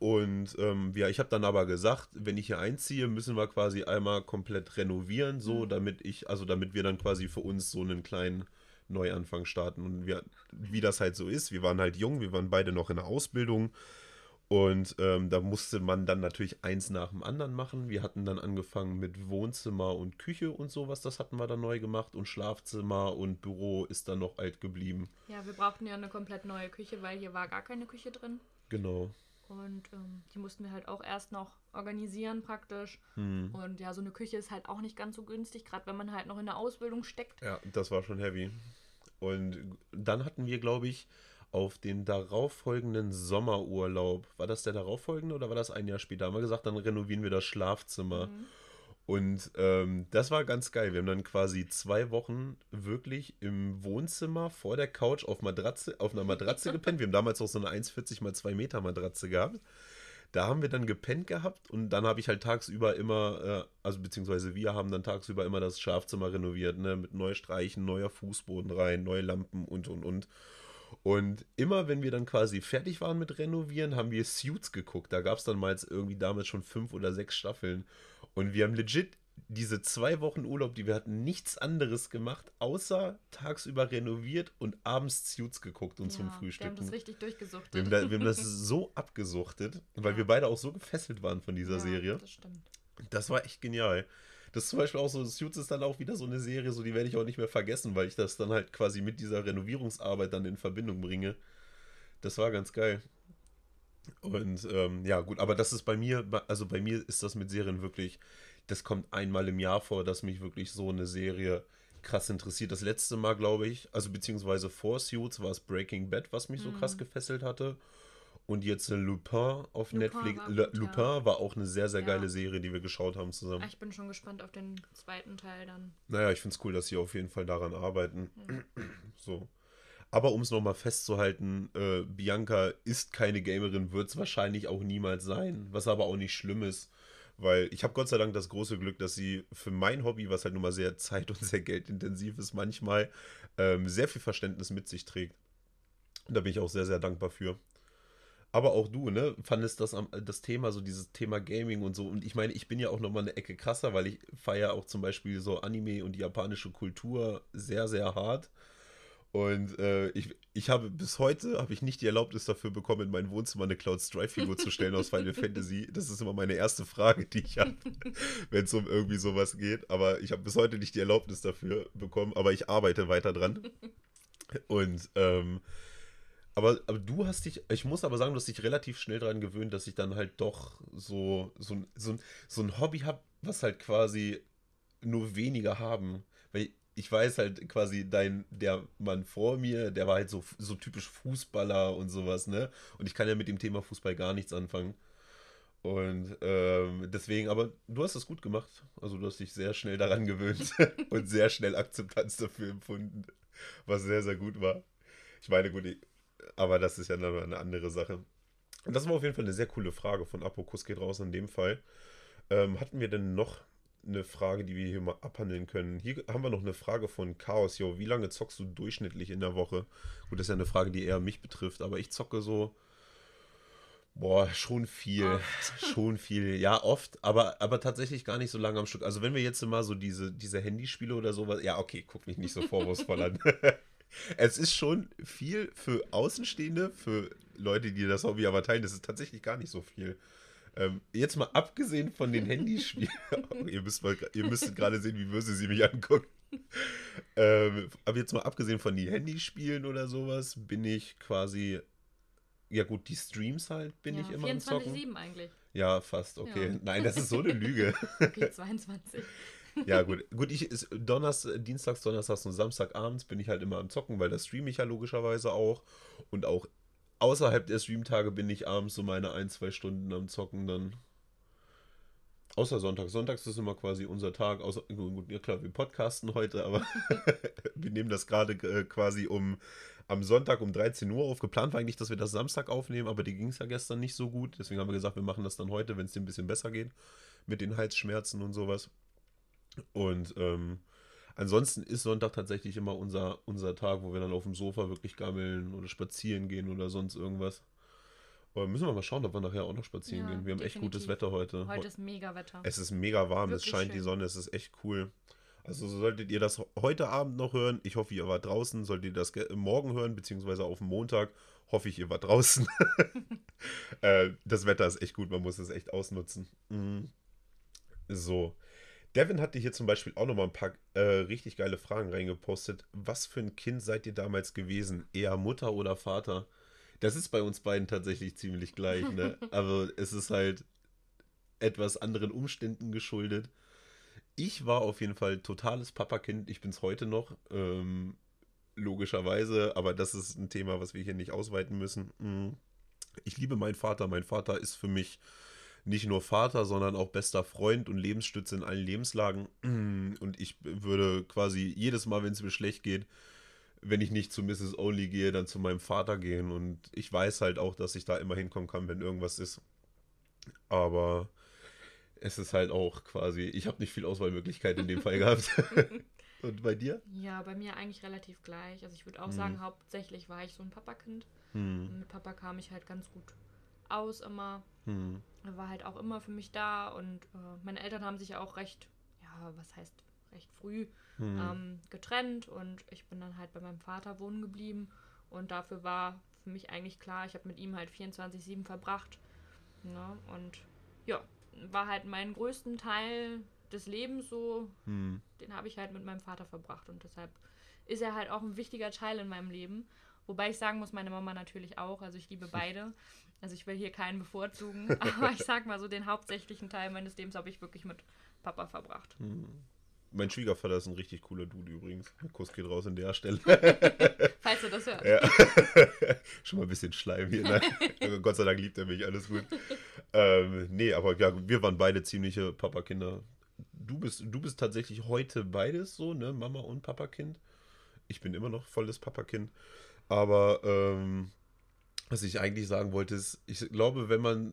Und ähm, ja, ich habe dann aber gesagt, wenn ich hier einziehe, müssen wir quasi einmal komplett renovieren, so, mhm. damit ich, also damit wir dann quasi für uns so einen kleinen Neuanfang starten. Und wir, wie das halt so ist, wir waren halt jung, wir waren beide noch in der Ausbildung. Und ähm, da musste man dann natürlich eins nach dem anderen machen. Wir hatten dann angefangen mit Wohnzimmer und Küche und sowas, das hatten wir dann neu gemacht. Und Schlafzimmer und Büro ist dann noch alt geblieben. Ja, wir brauchten ja eine komplett neue Küche, weil hier war gar keine Küche drin. Genau. Und ähm, die mussten wir halt auch erst noch organisieren praktisch. Hm. Und ja, so eine Küche ist halt auch nicht ganz so günstig, gerade wenn man halt noch in der Ausbildung steckt. Ja, das war schon heavy. Und dann hatten wir, glaube ich, auf den darauffolgenden Sommerurlaub, war das der darauffolgende oder war das ein Jahr später? Haben wir gesagt, dann renovieren wir das Schlafzimmer. Mhm. Und ähm, das war ganz geil. Wir haben dann quasi zwei Wochen wirklich im Wohnzimmer vor der Couch auf, Matratze, auf einer Matratze *laughs* gepennt. Wir haben damals auch so eine 1,40 mal 2 Meter Matratze gehabt. Da haben wir dann gepennt gehabt und dann habe ich halt tagsüber immer, äh, also beziehungsweise wir haben dann tagsüber immer das Schlafzimmer renoviert, ne, mit neu Streichen, neuer Fußboden rein, neue Lampen und und und. Und immer, wenn wir dann quasi fertig waren mit Renovieren, haben wir Suits geguckt. Da gab es dann mal jetzt irgendwie damals schon fünf oder sechs Staffeln. Und wir haben legit diese zwei Wochen Urlaub, die wir hatten, nichts anderes gemacht, außer tagsüber renoviert und abends Suits geguckt und ja, zum Frühstück. Wir haben das richtig durchgesuchtet. Wir haben, da, wir haben das *laughs* so abgesuchtet, weil ja. wir beide auch so gefesselt waren von dieser ja, Serie. Das stimmt. Das war echt genial. Das ist zum Beispiel auch so, Suits ist dann auch wieder so eine Serie, so die werde ich auch nicht mehr vergessen, weil ich das dann halt quasi mit dieser Renovierungsarbeit dann in Verbindung bringe. Das war ganz geil. Und ähm, ja, gut, aber das ist bei mir, also bei mir ist das mit Serien wirklich, das kommt einmal im Jahr vor, dass mich wirklich so eine Serie krass interessiert. Das letzte Mal, glaube ich, also beziehungsweise vor Suits war es Breaking Bad, was mich so krass mhm. gefesselt hatte. Und jetzt Lupin auf Lupin Netflix. War gut, Lupin ja. war auch eine sehr, sehr geile Serie, die wir geschaut haben zusammen. Ich bin schon gespannt auf den zweiten Teil dann. Naja, ich finde es cool, dass sie auf jeden Fall daran arbeiten. Mhm. *clears throat* So. Aber um es nochmal festzuhalten, äh, Bianca ist keine Gamerin, wird es wahrscheinlich auch niemals sein, was aber auch nicht schlimm ist, weil ich habe Gott sei Dank das große Glück, dass sie für mein Hobby, was halt nun mal sehr *laughs* zeit- und sehr geldintensiv ist, manchmal ähm, sehr viel Verständnis mit sich trägt. Und da bin ich auch sehr, sehr dankbar für. Aber auch du, ne, fandest das, das Thema, so dieses Thema Gaming und so. Und ich meine, ich bin ja auch nochmal eine Ecke krasser, weil ich feiere auch zum Beispiel so Anime und die japanische Kultur sehr, sehr hart. Und äh, ich, ich habe bis heute habe ich nicht die Erlaubnis dafür bekommen, in mein Wohnzimmer eine Cloud Strife-Figur zu stellen aus Final Fantasy. Das ist immer meine erste Frage, die ich habe, *laughs* wenn es um irgendwie sowas geht. Aber ich habe bis heute nicht die Erlaubnis dafür bekommen, aber ich arbeite weiter dran. Und ähm, aber, aber du hast dich, ich muss aber sagen, du hast dich relativ schnell daran gewöhnt, dass ich dann halt doch so, so, so, so ein Hobby habe, was halt quasi nur weniger haben. Weil ich weiß halt quasi, dein, der Mann vor mir, der war halt so, so typisch Fußballer und sowas, ne? Und ich kann ja mit dem Thema Fußball gar nichts anfangen. Und ähm, deswegen, aber du hast es gut gemacht. Also du hast dich sehr schnell daran gewöhnt *laughs* und sehr schnell Akzeptanz dafür empfunden, was sehr, sehr gut war. Ich meine, gut, aber das ist ja dann eine andere Sache. Und das war auf jeden Fall eine sehr coole Frage von Apokus geht raus in dem Fall. Ähm, hatten wir denn noch eine Frage, die wir hier mal abhandeln können. Hier haben wir noch eine Frage von Chaos. Jo, wie lange zockst du durchschnittlich in der Woche? Gut, das ist ja eine Frage, die eher mich betrifft, aber ich zocke so. Boah, schon viel. Oft. *laughs* Schon viel. Ja, oft, aber, aber tatsächlich gar nicht so lange am Stück. Also, wenn wir jetzt mal so diese, diese Handyspiele oder sowas. Ja, okay, guck mich nicht so vorwurfsvoll an. *laughs* es ist schon viel für Außenstehende, für Leute, die das Hobby aber teilen. Das ist tatsächlich gar nicht so viel. Ähm, jetzt mal abgesehen von den Handyspielen. *laughs* ihr, müsst mal, ihr gerade sehen, wie böse sie mich angucken. Ähm, aber jetzt mal abgesehen von den Handyspielen oder sowas, bin ich quasi. Ja, gut, die Streams halt bin ja, ich immer 24, am Zocken. 7 eigentlich. Ja, fast, okay. Ja. Nein, das ist so eine Lüge. *laughs* okay, 22. ja, gut. Gut, ich ist Donners, Dienstags, Donnerstags und Samstagabends bin ich halt immer am Zocken, weil das streame ich ja logischerweise auch. Und auch außerhalb der Streamtage bin ich abends so meine ein, zwei Stunden am Zocken dann. Außer Sonntag. Sonntags ist immer quasi unser Tag. Außer, gut, ja klar, wir podcasten heute, aber *laughs* wir nehmen das gerade äh, quasi um am Sonntag um 13 Uhr auf. Geplant war eigentlich, dass wir das Samstag aufnehmen, aber die ging es ja gestern nicht so gut. Deswegen haben wir gesagt, wir machen das dann heute, wenn es dir ein bisschen besser geht. Mit den Halsschmerzen und sowas. Und ähm, ansonsten ist Sonntag tatsächlich immer unser, unser Tag, wo wir dann auf dem Sofa wirklich gammeln oder spazieren gehen oder sonst irgendwas. Aber müssen wir mal schauen, ob wir nachher auch noch spazieren Ja, gehen. Wir haben echt definitiv. gutes Wetter heute. Heute ist mega Wetter. Es ist mega warm, es Wirklich scheint die schön. Sonne, es ist echt cool. Also so solltet ihr das heute Abend noch hören. Ich hoffe, ihr wart draußen. Solltet ihr das ge- morgen hören, beziehungsweise auf dem Montag, hoffe ich, ihr wart draußen. *laughs* äh, das Wetter ist echt gut, man muss es echt ausnutzen. Mhm. So. Devin hatte hier zum Beispiel auch nochmal ein paar äh, richtig geile Fragen reingepostet. Was für ein Kind seid ihr damals gewesen? Eher Mutter oder Vater? Das ist bei uns beiden tatsächlich ziemlich gleich, ne? Aber *laughs* es ist halt etwas anderen Umständen geschuldet. Ich war auf jeden Fall totales Papakind. Ich bin es heute noch. Ähm, logischerweise, aber das ist ein Thema, was wir hier nicht ausweiten müssen. Mm. Ich liebe meinen Vater. Mein Vater ist für mich nicht nur Vater, sondern auch bester Freund und Lebensstütze in allen Lebenslagen. *clears throat* Und ich würde quasi jedes Mal, wenn es mir schlecht geht, wenn ich nicht zu Mrs. Only gehe, dann zu meinem Vater gehen. Und ich weiß halt auch, dass ich da immer hinkommen kann, wenn irgendwas ist. Aber es ist halt auch quasi, ich habe nicht viel Auswahlmöglichkeit in dem Fall *laughs* gehabt. *laughs* Und bei dir? Ja, bei mir eigentlich relativ gleich. Also ich würde auch Mhm. sagen, hauptsächlich war ich so ein Papakind. Hm, Und mit Papa kam ich halt ganz gut aus immer. hm, Er war halt auch immer für mich da und äh, meine Eltern haben sich ja auch recht, ja, was heißt recht früh hm. ähm, getrennt und ich bin dann halt bei meinem Vater wohnen geblieben und dafür war für mich eigentlich klar, ich habe mit ihm halt 24-7 verbracht. Ne? Und ja, war halt meinen größten Teil des Lebens so, Hm. den habe ich halt mit meinem Vater verbracht und deshalb ist er halt auch ein wichtiger Teil in meinem Leben. Wobei ich sagen muss, meine Mama natürlich auch. Also ich liebe *laughs* beide. Also ich will hier keinen bevorzugen. *laughs* Aber ich sag mal so, den hauptsächlichen Teil meines Lebens habe ich wirklich mit Papa verbracht. Mein Schwiegervater ist ein richtig cooler Dude übrigens. Kuss geht raus an der Stelle. *laughs* Falls du das hörst. Ja. Schon mal ein bisschen Schleim hier. Nein. Aber Gott sei Dank liebt er mich, alles gut. Ähm, nee, aber ja, wir waren beide ziemliche Papakinder. Du bist, du bist tatsächlich heute beides so, ne? Mama und Papakind. Ich bin immer noch volles Papakind. Aber ähm, was ich eigentlich sagen wollte, ist, ich glaube, wenn man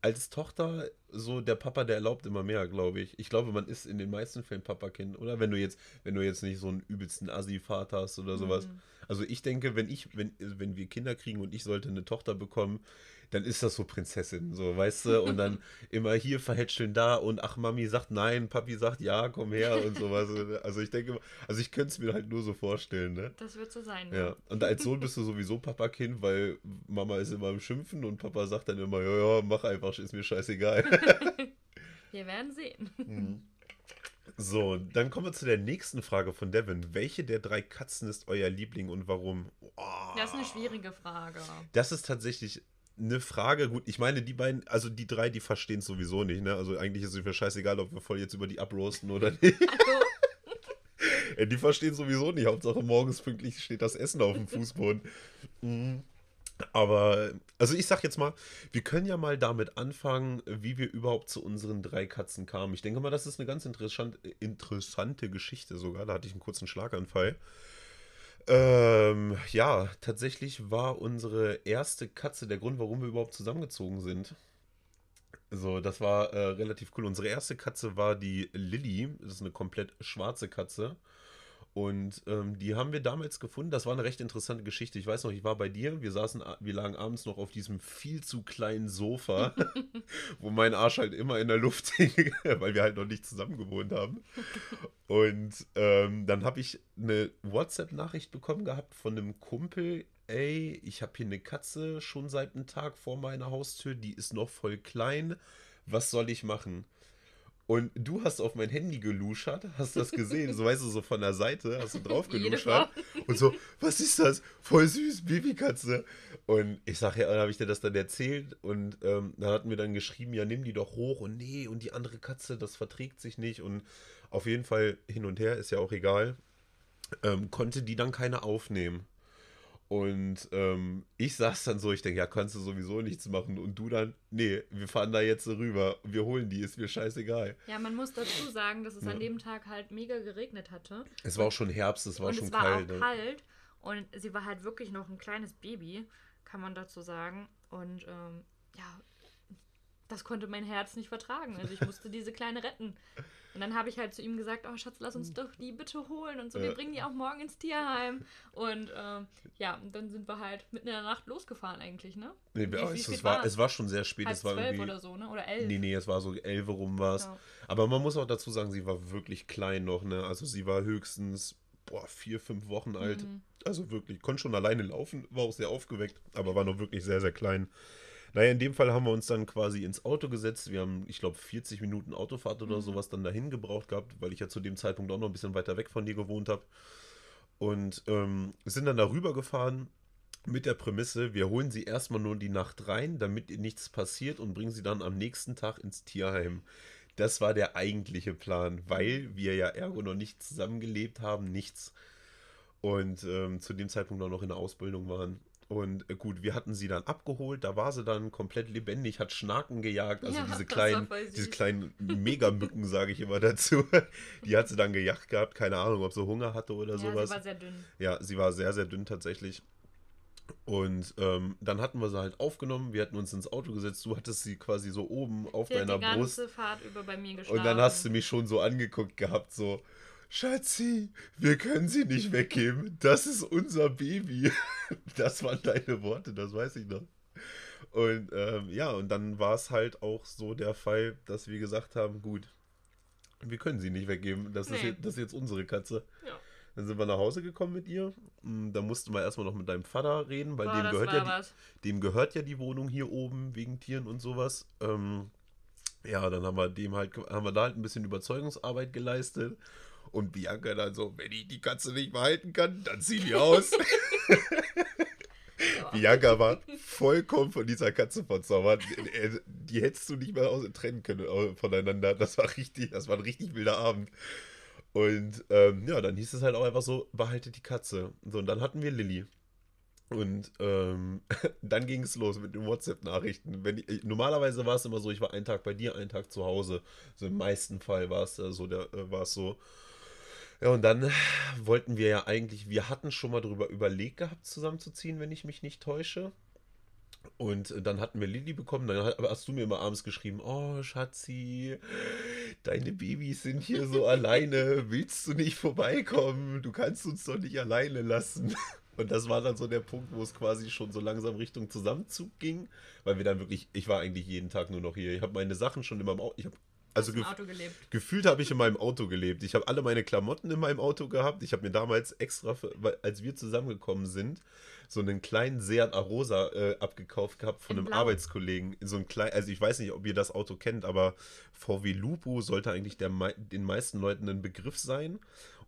als Tochter so der Papa, der erlaubt immer mehr, glaube ich. Ich glaube, man ist in den meisten Fällen Papakind, oder? Wenn du jetzt, wenn du jetzt nicht so einen übelsten Assi-Vater hast oder sowas. Mhm. Also ich denke, wenn ich, wenn, wenn wir Kinder kriegen und ich sollte eine Tochter bekommen, dann ist das so Prinzessin, so, weißt du? Und dann *laughs* immer hier verhätscheln da und ach, Mami sagt nein, Papi sagt ja, komm her und sowas. Also ich denke, also ich könnte es mir halt nur so vorstellen, ne? Das wird so sein. Ja, und als Sohn bist du sowieso Papakind, weil Mama ist immer im Schimpfen und Papa sagt dann immer, ja, ja, mach einfach, ist mir scheißegal. *laughs* Wir werden sehen. So, dann kommen wir zu der nächsten Frage von Devin. Welche der drei Katzen ist euer Liebling und warum? Oh, Das ist eine schwierige Frage. Das ist tatsächlich eine Frage. Gut, ich meine, die beiden, also die drei, die verstehen es sowieso nicht, ne? Also eigentlich ist es mir scheißegal, ob wir voll jetzt über die abroasten oder nicht. Also, *laughs* die verstehen sowieso nicht. Hauptsache morgens pünktlich steht das Essen auf dem *laughs* Fußboden. Mhm. Aber, also ich sag jetzt mal, wir können ja mal damit anfangen, wie wir überhaupt zu unseren drei Katzen kamen. Ich denke mal, das ist eine ganz interessant, interessante Geschichte sogar. Da hatte ich einen kurzen Schlaganfall. Ähm, ja, tatsächlich war unsere erste Katze der Grund, warum wir überhaupt zusammengezogen sind. So, das war äh, relativ cool. Unsere erste Katze war die Lilly. Das ist eine komplett schwarze Katze. Und ähm, die haben wir damals gefunden. Das war eine recht interessante Geschichte. Ich weiß noch, ich war bei dir. Wir saßen, wir lagen abends noch auf diesem viel zu kleinen Sofa, *laughs* *laughs* wo mein Arsch halt immer in der Luft *laughs* hing, weil wir halt noch nicht zusammen gewohnt haben. Und ähm, dann habe ich eine WhatsApp-Nachricht bekommen gehabt von einem Kumpel. Ey, ich habe hier eine Katze schon seit einem Tag vor meiner Haustür. Die ist noch voll klein. Was soll ich machen? Und du hast auf mein Handy geluschert, hast das gesehen, so weißt du, so von der Seite, hast du drauf *laughs* geluschert und so, was ist das? Voll süß, Babykatze. Und ich sag ja, dann habe ich dir das dann erzählt und ähm, dann hatten wir dann geschrieben, ja, nimm die doch hoch und nee, und die andere Katze, das verträgt sich nicht und auf jeden Fall hin und her, ist ja auch egal, ähm, konnte die dann keine aufnehmen. Und ähm, ich saß dann so, ich denke, ja, kannst du sowieso nichts machen. Und du dann, nee, wir fahren da jetzt rüber, wir holen die, ist mir scheißegal. ja, man muss dazu sagen, dass es Ja. an dem Tag halt mega geregnet hatte. Es war auch schon Herbst, es war und schon es war kalt. auch ne? kalt. Und sie war halt wirklich noch ein kleines Baby, kann man dazu sagen. Und ähm, ja, das konnte mein Herz nicht vertragen. Also ich musste diese Kleine retten. Und dann habe ich halt zu ihm gesagt, oh Schatz, lass uns doch die bitte holen und so. Wir bringen die auch morgen ins Tierheim. Und äh, ja, und dann sind wir halt mitten in der Nacht losgefahren eigentlich, ne? Nee, Wie- es, wie es, war, es war schon sehr spät. Halb es war zwölf irgendwie, oder so, ne? Oder elf. Nee, nee, es war so 11 rum war es. Ja. Aber man muss auch dazu sagen, sie war wirklich klein noch, ne? Also sie war höchstens, boah, vier, fünf Wochen alt. Mhm. Also wirklich, konnte schon alleine laufen, war auch sehr aufgeweckt, aber war noch wirklich sehr, sehr klein. Naja, in dem Fall haben wir uns dann quasi ins Auto gesetzt. Wir haben, ich glaube, 40 Minuten Autofahrt oder Mhm. sowas dann dahin gebraucht gehabt, weil ich ja zu dem Zeitpunkt auch noch ein bisschen weiter weg von dir gewohnt habe. Und ähm, sind dann darüber gefahren mit der Prämisse, wir holen sie erstmal nur die Nacht rein, damit ihr nichts passiert und bringen sie dann am nächsten Tag ins Tierheim. Das war der eigentliche Plan, weil wir ja ergo noch nicht zusammengelebt haben, nichts. Und ähm, zu dem Zeitpunkt auch noch in der Ausbildung waren. Und äh, gut, wir hatten sie dann abgeholt, da war sie dann komplett lebendig, hat Schnaken gejagt, also Ja, diese kleinen, diese kleinen Megamücken, sage ich immer dazu. *laughs* Die hat sie dann gejagt gehabt, keine Ahnung, ob sie Hunger hatte oder ja, sowas. sie war sehr dünn. Ja, sie war sehr, sehr dünn tatsächlich. Und ähm, dann hatten wir sie halt aufgenommen, wir hatten uns ins Auto gesetzt, du hattest sie quasi so oben auf hat deiner die ganze Brust. Fahrt über bei mir geschlafen. Und dann hast du mich schon so angeguckt gehabt, so, Schatzi, wir können sie nicht weggeben, das ist unser Baby. *laughs* Das waren deine Worte, das weiß ich noch. Und ähm, ja, und dann war es halt auch so der Fall, dass wir gesagt haben, gut, wir können sie nicht weggeben, das, ist, Nee. jetzt, das ist jetzt unsere Katze. Ja. Dann sind wir nach Hause gekommen mit ihr. Mm, Da mussten wir erstmal noch mit deinem Vater reden, weil dem, gehört ja die, dem gehört ja die Wohnung hier oben wegen Tieren und sowas. Ähm, ja, dann haben wir dem halt, haben wir da halt ein bisschen Überzeugungsarbeit geleistet. Und Bianca dann so, wenn ich die Katze nicht behalten kann, dann zieh die aus. *laughs* Bianca war vollkommen von dieser Katze verzaubert. Äh, Die hättest du nicht mehr trennen können äh, voneinander. Das war richtig, das war ein richtig wilder Abend. Und ähm, ja, dann hieß es halt auch einfach so, behalte die Katze. So, und dann hatten wir Lilly. Und ähm, *laughs* dann ging es los mit den WhatsApp-Nachrichten. Ich, normalerweise war es immer so, ich war einen Tag bei dir, einen Tag zu Hause. So im meisten Fall war es äh, so, der äh, war es so. Ja, und dann wollten wir ja eigentlich, wir hatten schon mal darüber überlegt gehabt, zusammenzuziehen, wenn ich mich nicht täusche. Und dann hatten wir Lilly bekommen, dann hast du mir immer abends geschrieben, oh Schatzi, deine Babys sind hier so *laughs* alleine, willst du nicht vorbeikommen? Du kannst uns doch nicht alleine lassen. *laughs* Und das war dann so der Punkt, wo es quasi schon so langsam Richtung Zusammenzug ging, weil wir dann wirklich, ich war eigentlich jeden Tag nur noch hier. Ich habe meine Sachen schon in meinem Auto, ich habe also gef- gelebt. Gefühlt habe ich in meinem Auto gelebt. Ich habe alle meine Klamotten in meinem Auto gehabt. Ich habe mir damals extra, für, als wir zusammengekommen sind, so einen kleinen Seat Arosa äh, abgekauft gehabt von In einem Blau. Arbeitskollegen. So ein klein, also ich weiß nicht, ob ihr das Auto kennt, aber VW Lupo sollte eigentlich der, den meisten Leuten ein Begriff sein.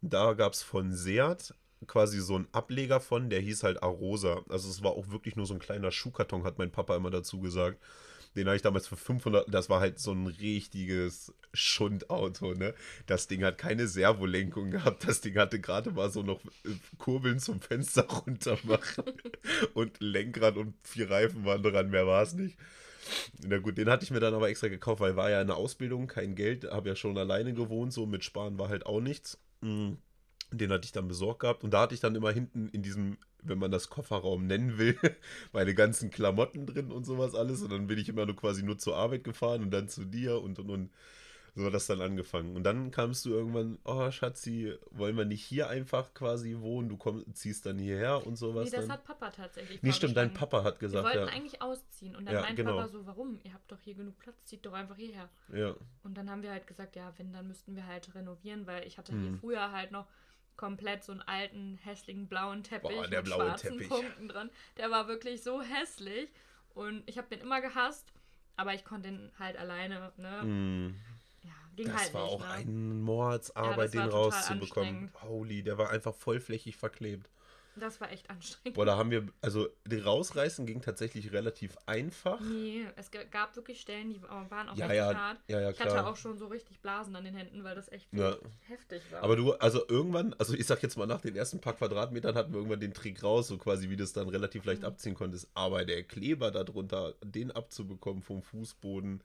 Und da gab es von Seat quasi so einen Ableger von, der hieß halt Arosa. Also es war auch wirklich nur so ein kleiner Schuhkarton, hat mein Papa immer dazu gesagt. Den habe ich damals für 500, das war halt so ein richtiges Schundauto, ne? Das Ding hat keine Servolenkung gehabt, das Ding hatte gerade mal so noch äh, Kurbeln zum Fenster *laughs* runter machen und Lenkrad und vier Reifen waren dran, mehr war es nicht. Na gut, den hatte ich mir dann aber extra gekauft, weil war ja in der Ausbildung, kein Geld, habe ja schon alleine gewohnt, so mit Sparen war halt auch nichts. Mm. Den hatte ich dann besorgt gehabt und da hatte ich dann immer hinten in diesem, wenn man das Kofferraum nennen will, *laughs* meine ganzen Klamotten drin und sowas alles. Und dann bin ich immer nur quasi nur zur Arbeit gefahren und dann zu dir und und und. So hat das dann angefangen. Und dann kamst du irgendwann, oh Schatzi, wollen wir nicht hier einfach quasi wohnen? Du komm, ziehst dann hierher und sowas. Nee, das dann. hat Papa tatsächlich nee, stimmt, dein. Papa hat Wir gesagt, wollten ja. eigentlich ausziehen. Und dann Ja, meint genau. Papa so, warum? Ihr habt doch hier genug Platz, zieht doch einfach hierher. Ja, Und dann haben wir halt gesagt, ja, wenn, dann müssten wir halt renovieren, weil ich hatte hier Mhm. früher halt noch komplett so einen alten, hässlichen blauen Teppich Boah, der mit blaue schwarzen Teppich. Punkten dran. Der war wirklich so hässlich. Und ich habe den immer gehasst, aber ich konnte den halt alleine, ne? mm. Ja, ging das halt war nicht, auch ne? eine Ja, Mordsarbeit, das den rauszubekommen. Holy, der war einfach vollflächig verklebt. Das war echt anstrengend. Boah, da haben wir, also die rausreißen ging tatsächlich relativ einfach. Nee, es gab wirklich Stellen, die waren auch Ja, richtig ja, hart. ja, ja, ich hatte klar. auch schon so richtig Blasen an den Händen, weil das echt Ja. heftig war. Aber du, also irgendwann, also ich sag jetzt mal, nach den ersten paar Quadratmetern hatten wir irgendwann den Trick raus, so quasi, wie du es dann relativ leicht Mhm. abziehen konntest. Aber der Kleber darunter, den abzubekommen vom Fußboden,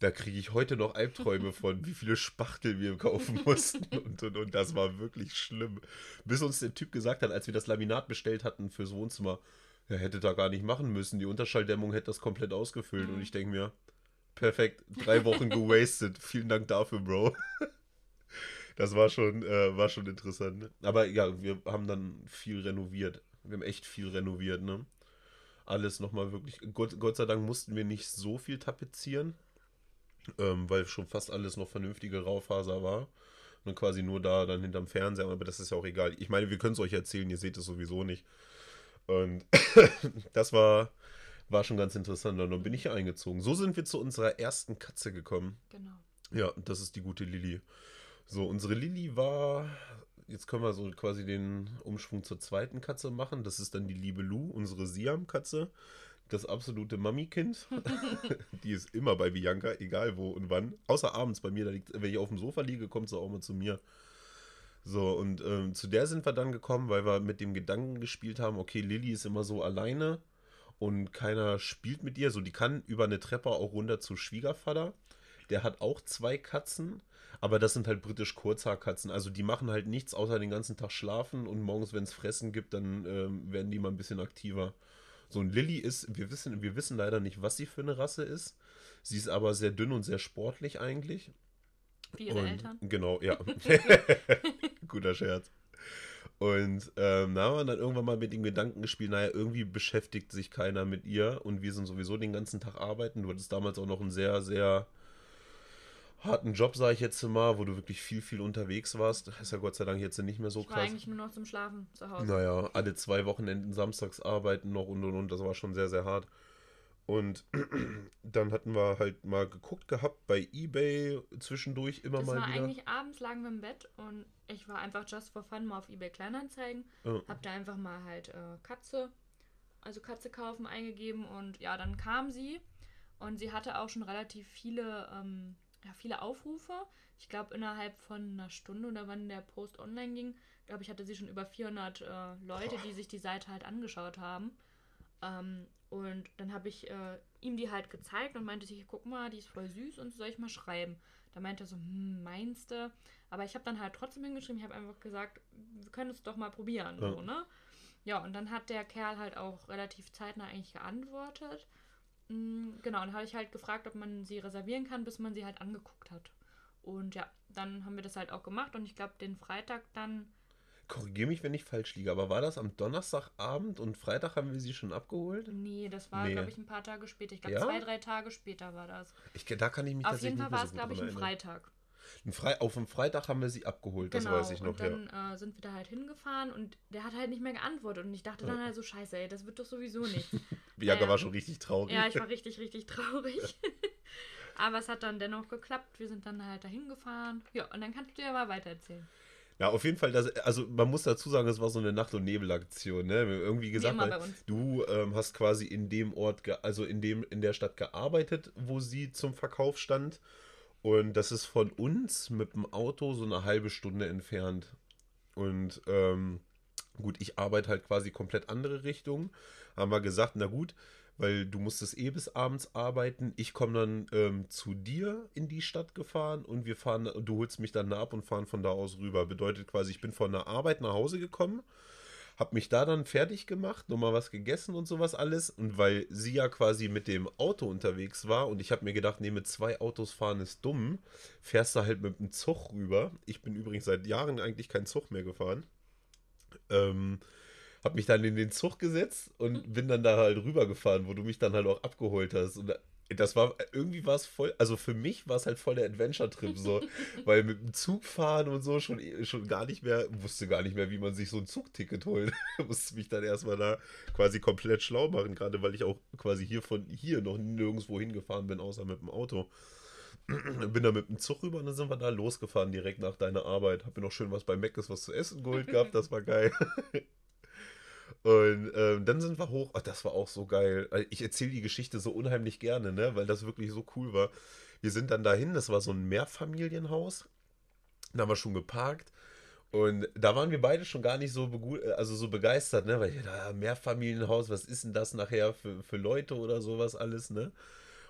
da kriege ich heute noch Albträume von, wie viele Spachtel wir kaufen *laughs* mussten. Und, und, und das war wirklich schlimm. Bis uns der Typ gesagt hat, als wir das Laminat bestellt hatten fürs Wohnzimmer, er hätte da gar nicht machen müssen. Die Unterschalldämmung hätte das komplett ausgefüllt. Mhm. Und ich denke mir, perfekt. Drei Wochen gewastet. *laughs* Vielen Dank dafür, Bro. Das war schon, äh, war schon interessant. Ne? Aber ja, wir haben dann viel renoviert. Wir haben echt viel renoviert, ne? Alles nochmal wirklich. Gott, Gott sei Dank mussten wir nicht so viel tapezieren, ähm, weil schon fast alles noch vernünftige Raufaser war. Und quasi nur da dann hinterm Fernseher, aber das ist ja auch egal. Ich meine, wir können es euch erzählen, ihr seht es sowieso nicht. Und *laughs* das war, war schon ganz interessant. Und dann bin ich hier eingezogen. So sind wir zu unserer ersten Katze gekommen. Genau. Ja, das ist die gute Lilly. So, unsere Lilly war. Jetzt können wir so quasi den Umschwung zur zweiten Katze machen. Das ist dann die liebe Lu, unsere Siam-Katze. Das absolute Mami-Kind. *laughs* die ist immer bei Bianca, egal wo und wann. Außer abends bei mir, liegt, wenn ich auf dem Sofa liege, kommt sie auch mal zu mir. So, und ähm, zu der sind wir dann gekommen, weil wir mit dem Gedanken gespielt haben, okay, Lilly ist immer so alleine und keiner spielt mit ihr. So, die kann über eine Treppe auch runter zu Schwiegervater. Der hat auch zwei Katzen, aber das sind halt britisch Kurzhaarkatzen. Also die machen halt nichts außer den ganzen Tag schlafen und morgens, wenn es Fressen gibt, dann ähm, werden die mal ein bisschen aktiver. So ein Lilly ist, wir wissen, wir wissen leider nicht, was sie für eine Rasse ist. Sie ist aber sehr dünn und sehr sportlich eigentlich. Wie ihre und, Eltern. Genau, ja. *laughs* *laughs* Guter Scherz. Und ähm, da haben wir dann irgendwann mal mit dem Gedanken gespielt, naja, irgendwie beschäftigt sich keiner mit ihr und wir sind sowieso den ganzen Tag arbeiten. Du hattest damals auch noch einen sehr, sehr harten Job, sage ich jetzt mal, wo du wirklich viel, viel unterwegs warst. Das ist ja Gott sei Dank jetzt nicht mehr so Ich war krass. eigentlich nur noch zum Schlafen zu Hause. Naja, alle zwei Wochenenden samstags arbeiten noch und und und. Das war schon sehr, sehr hart. Und *clears throat* dann hatten wir halt mal geguckt gehabt bei Ebay zwischendurch immer Das mal war wieder. eigentlich abends lagen wir im Bett und ich war einfach just for fun mal auf eBay Kleinanzeigen. Ja. Hab da einfach mal halt äh, Katze, also Katze kaufen eingegeben und ja, dann kam sie und sie hatte auch schon relativ viele, ähm, ja, viele Aufrufe. Ich glaube innerhalb von einer Stunde oder wann der Post online ging, glaube ich, hatte sie schon über 400 äh, Leute, die sich die Seite halt angeschaut haben. Ähm, und dann habe ich äh, ihm die halt gezeigt und meinte sich, guck mal, die ist voll süß und soll ich mal schreiben. Da meinte er so, hm, meinst du? Aber ich habe dann halt trotzdem hingeschrieben, ich habe einfach gesagt, wir können es doch mal probieren. Ja. So, ne? Ja, und dann hat der Kerl halt auch relativ zeitnah eigentlich geantwortet. Mm, Genau, und dann habe ich halt gefragt, ob man sie reservieren kann, bis man sie halt angeguckt hat. Und ja, dann haben wir das halt auch gemacht und ich glaube, den Freitag dann, Korrigiere mich, wenn ich falsch liege, aber war das am Donnerstagabend und Freitag haben wir sie schon abgeholt? nee, das war, Nee. glaube ich, ein paar Tage später. Ich glaube, Ja? zwei, drei Tage später war das. Ich, da kann ich mich Auf jeden Fall war es, glaube ich, ein. Freitag. Fre auf dem Freitag haben wir sie abgeholt, das genau, weiß ich noch, und dann äh, sind wir da halt hingefahren und der hat halt nicht mehr geantwortet. Und ich dachte dann Ja. halt so, scheiße, ey, das wird doch sowieso nichts. ja. *laughs* Bianca ja. war schon richtig traurig. ja, ich *laughs* war richtig, richtig traurig. *laughs* Aber es hat dann dennoch geklappt. Wir sind dann halt dahin gefahren. Ja, und dann kannst du ja mal weitererzählen. Ja, auf jeden Fall, das, also man muss dazu sagen, es war so eine Nacht- und Nebelaktion, ne? Irgendwie gesagt, weil du ähm, hast quasi in dem Ort, also in dem, in der Stadt gearbeitet, wo sie zum Verkauf stand. Und das ist von uns mit dem Auto so eine halbe Stunde entfernt. Und ähm, gut, ich arbeite halt quasi komplett andere Richtung. Haben wir gesagt, na gut, weil du musstest eh bis abends arbeiten. Ich komme dann ähm, zu dir in die Stadt gefahren und wir fahren, du holst mich dann ab und fahren von da aus rüber. Bedeutet quasi, ich bin von der Arbeit nach Hause gekommen, hab mich da dann fertig gemacht, nochmal was gegessen und sowas alles. Und weil sie ja quasi mit dem Auto unterwegs war und ich habe mir gedacht, nee, mit zwei Autos fahren ist dumm, fährst du halt mit dem Zug rüber. Ich bin übrigens seit Jahren eigentlich kein Zug mehr gefahren. Ähm, hab mich dann in den Zug gesetzt und bin dann da halt rübergefahren, wo du mich dann halt auch abgeholt hast. Und das war, irgendwie war es voll, also für mich war es halt voll der Adventure-Trip so, *laughs* weil mit dem Zug fahren und so schon, schon gar nicht mehr, wusste gar nicht mehr, wie man sich so ein Zugticket holt. *laughs* Musste mich dann erstmal da quasi komplett schlau machen, gerade weil ich auch quasi hier von hier noch nirgendwo hingefahren bin, außer mit dem Auto. *clears throat* Bin da mit dem Zug rüber und dann sind wir da losgefahren direkt nach deiner Arbeit. Hab mir noch schön was bei Meckes was zu essen geholt gehabt, das war geil. *laughs* Und ähm, dann sind wir hoch. Ach, das war auch so geil. Ich erzähle die Geschichte so unheimlich gerne, ne? weil das wirklich so cool war. Wir sind dann dahin, das war so ein Mehrfamilienhaus. Da haben wir schon geparkt. Und da waren wir beide schon gar nicht so, also so begeistert, ne? Weil da Mehrfamilienhaus, was ist denn das nachher für, für Leute oder sowas alles, ne?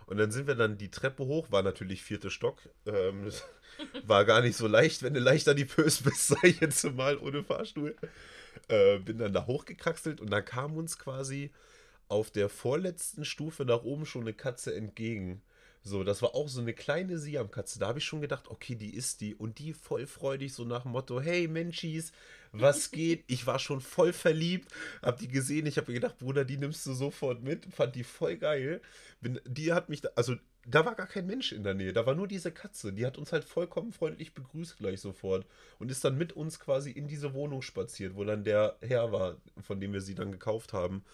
Und dann sind wir dann die Treppe hoch, war natürlich vierte Stock. Ähm, *laughs* war gar nicht so leicht, wenn du leichter die Pös bist, *laughs* ich jetzt mal, ohne Fahrstuhl. Äh, bin dann da hochgekraxelt und da kam uns quasi auf der vorletzten Stufe nach oben schon eine Katze entgegen. So, das war auch so eine kleine Siamkatze. Da habe ich schon gedacht, okay, die ist die. Und die voll freudig, so nach dem Motto, hey Menschis, was geht? Ich war schon voll verliebt, hab die gesehen. Ich habe mir gedacht, Bruder, die nimmst du sofort mit. Fand die voll geil. Bin, die hat mich, da, also da war gar kein Mensch in der Nähe. Da war nur diese Katze. Die hat uns halt vollkommen freundlich begrüßt gleich sofort. Und ist dann mit uns quasi in diese Wohnung spaziert, wo dann der Herr war, von dem wir sie dann gekauft haben.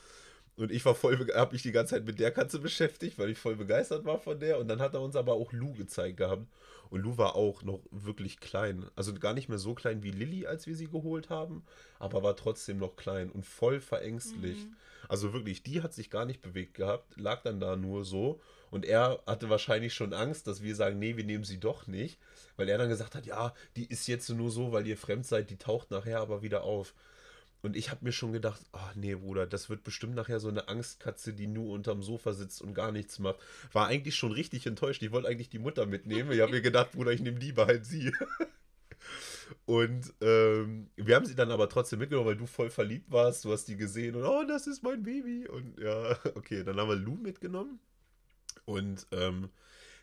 Und ich war voll, habe mich die ganze Zeit mit der Katze beschäftigt, weil ich voll begeistert war von der. Und dann hat er uns aber auch Lou gezeigt gehabt. Und Lou war auch noch wirklich klein. Also gar nicht mehr so klein wie Lilly, als wir sie geholt haben, aber war trotzdem noch klein und voll verängstlich. Mhm. Also wirklich, die hat sich gar nicht bewegt gehabt, lag dann da nur so. Und er hatte wahrscheinlich schon Angst, dass wir sagen, nee, wir nehmen sie doch nicht. Weil er dann gesagt hat, ja, die ist jetzt nur so, weil ihr fremd seid, die taucht nachher aber wieder auf. Und ich habe mir schon gedacht, ach nee, Bruder, das wird bestimmt nachher so eine Angstkatze, die nur unterm Sofa sitzt und gar nichts macht. War eigentlich schon richtig enttäuscht. Ich wollte eigentlich die Mutter mitnehmen. Ich habe mir gedacht, Bruder, ich nehme lieber halt sie. *laughs* Und ähm, wir haben sie dann aber trotzdem mitgenommen, weil du voll verliebt warst. Du hast die gesehen und oh, das ist mein Baby. Und ja, *laughs* okay, dann haben wir Lou mitgenommen. Und ähm,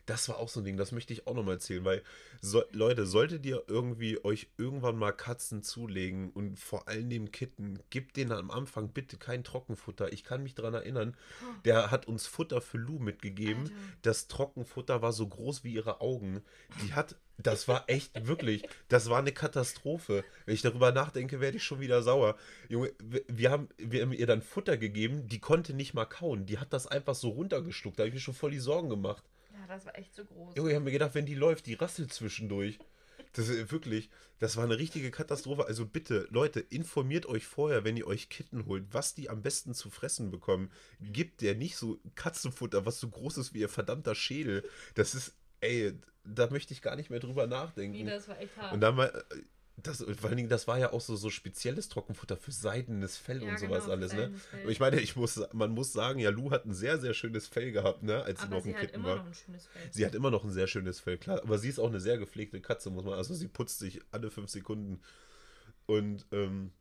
das war auch so ein Ding, das möchte ich auch nochmal erzählen, weil so, Leute, solltet ihr irgendwie euch irgendwann mal Katzen zulegen und vor allem dem Kitten, gebt denen am Anfang bitte kein Trockenfutter. Ich kann mich daran erinnern, der hat uns Futter für Lou mitgegeben. Alter. Das Trockenfutter war so groß wie ihre Augen. Die hat das war echt wirklich, das war eine Katastrophe. Wenn ich darüber nachdenke, werde ich schon wieder sauer. Junge, wir haben, wir haben ihr dann Futter gegeben, die konnte nicht mal kauen. Die hat das einfach so runtergeschluckt. Da habe ich mir schon voll die Sorgen gemacht. Ja, das war echt so groß. Junge, ich habe mir gedacht, wenn die läuft, die rasselt zwischendurch. Das ist wirklich, das war eine richtige Katastrophe. Also bitte, Leute, informiert euch vorher, wenn ihr euch Kitten holt, was die am besten zu fressen bekommen. Gibt der nicht so Katzenfutter, was so groß ist wie ihr verdammter Schädel. Das ist, ey, da möchte ich gar nicht mehr drüber nachdenken. Nee, das war echt hart. Und dann mal, das, vor allen Dingen, das war ja auch so, so spezielles Trockenfutter für seidenes Fell ja, und sowas genau, alles, ne? Fell. Ich meine, ich muss, man muss sagen, ja, Lou hat ein sehr, sehr schönes Fell gehabt, ne, als aber sie noch ein Kitten war. Ein sie hat immer noch ein sehr schönes Fell, klar. Aber sie ist auch eine sehr gepflegte Katze, muss man. Also sie putzt sich alle fünf Sekunden. Und ähm,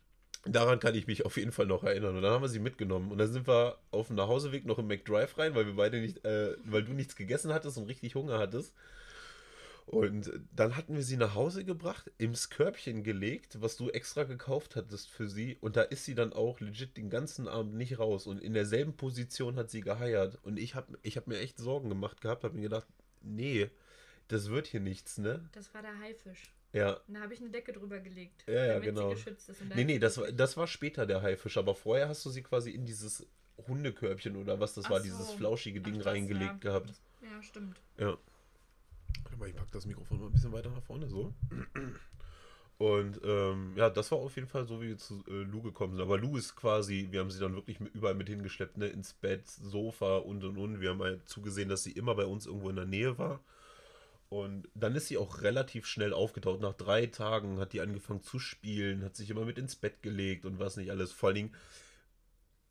daran kann ich mich auf jeden Fall noch erinnern. Und dann haben wir sie mitgenommen. Und dann sind wir auf dem Nachhauseweg noch im McDrive rein, weil wir beide nicht, äh, weil du nichts gegessen hattest und richtig Hunger hattest. Und dann hatten wir sie nach Hause gebracht, ins Körbchen gelegt, was du extra gekauft hattest für sie. Und da ist sie dann auch legit den ganzen Abend nicht raus. Und in derselben Position hat sie geheiert. Und ich habe ich hab mir echt Sorgen gemacht gehabt, habe mir gedacht, nee, das wird hier nichts, ne? Das war der Haifisch. Ja. Und da habe ich eine Decke drüber gelegt, ja, ja, damit genau. sie geschützt ist. nee, nee, das, das war später der Haifisch. Aber vorher hast du sie quasi in dieses Hundekörbchen oder was das Ach war, so. dieses flauschige Ding Ach, reingelegt ja. gehabt. Ja, stimmt. Ja. Warte mal, ich packe das Mikrofon mal ein bisschen weiter nach vorne, so. Und ähm, ja, das war auf jeden Fall so, wie wir zu äh, Lou gekommen sind. Aber Lou ist quasi, wir haben sie dann wirklich überall mit hingeschleppt, ne? ins Bett, Sofa und und und. Wir haben halt zugesehen, dass sie immer bei uns irgendwo in der Nähe war. Und dann ist sie auch relativ schnell aufgetaucht. Nach drei Tagen hat die angefangen zu spielen, hat sich immer mit ins Bett gelegt und was nicht alles. Vor allen Dingen,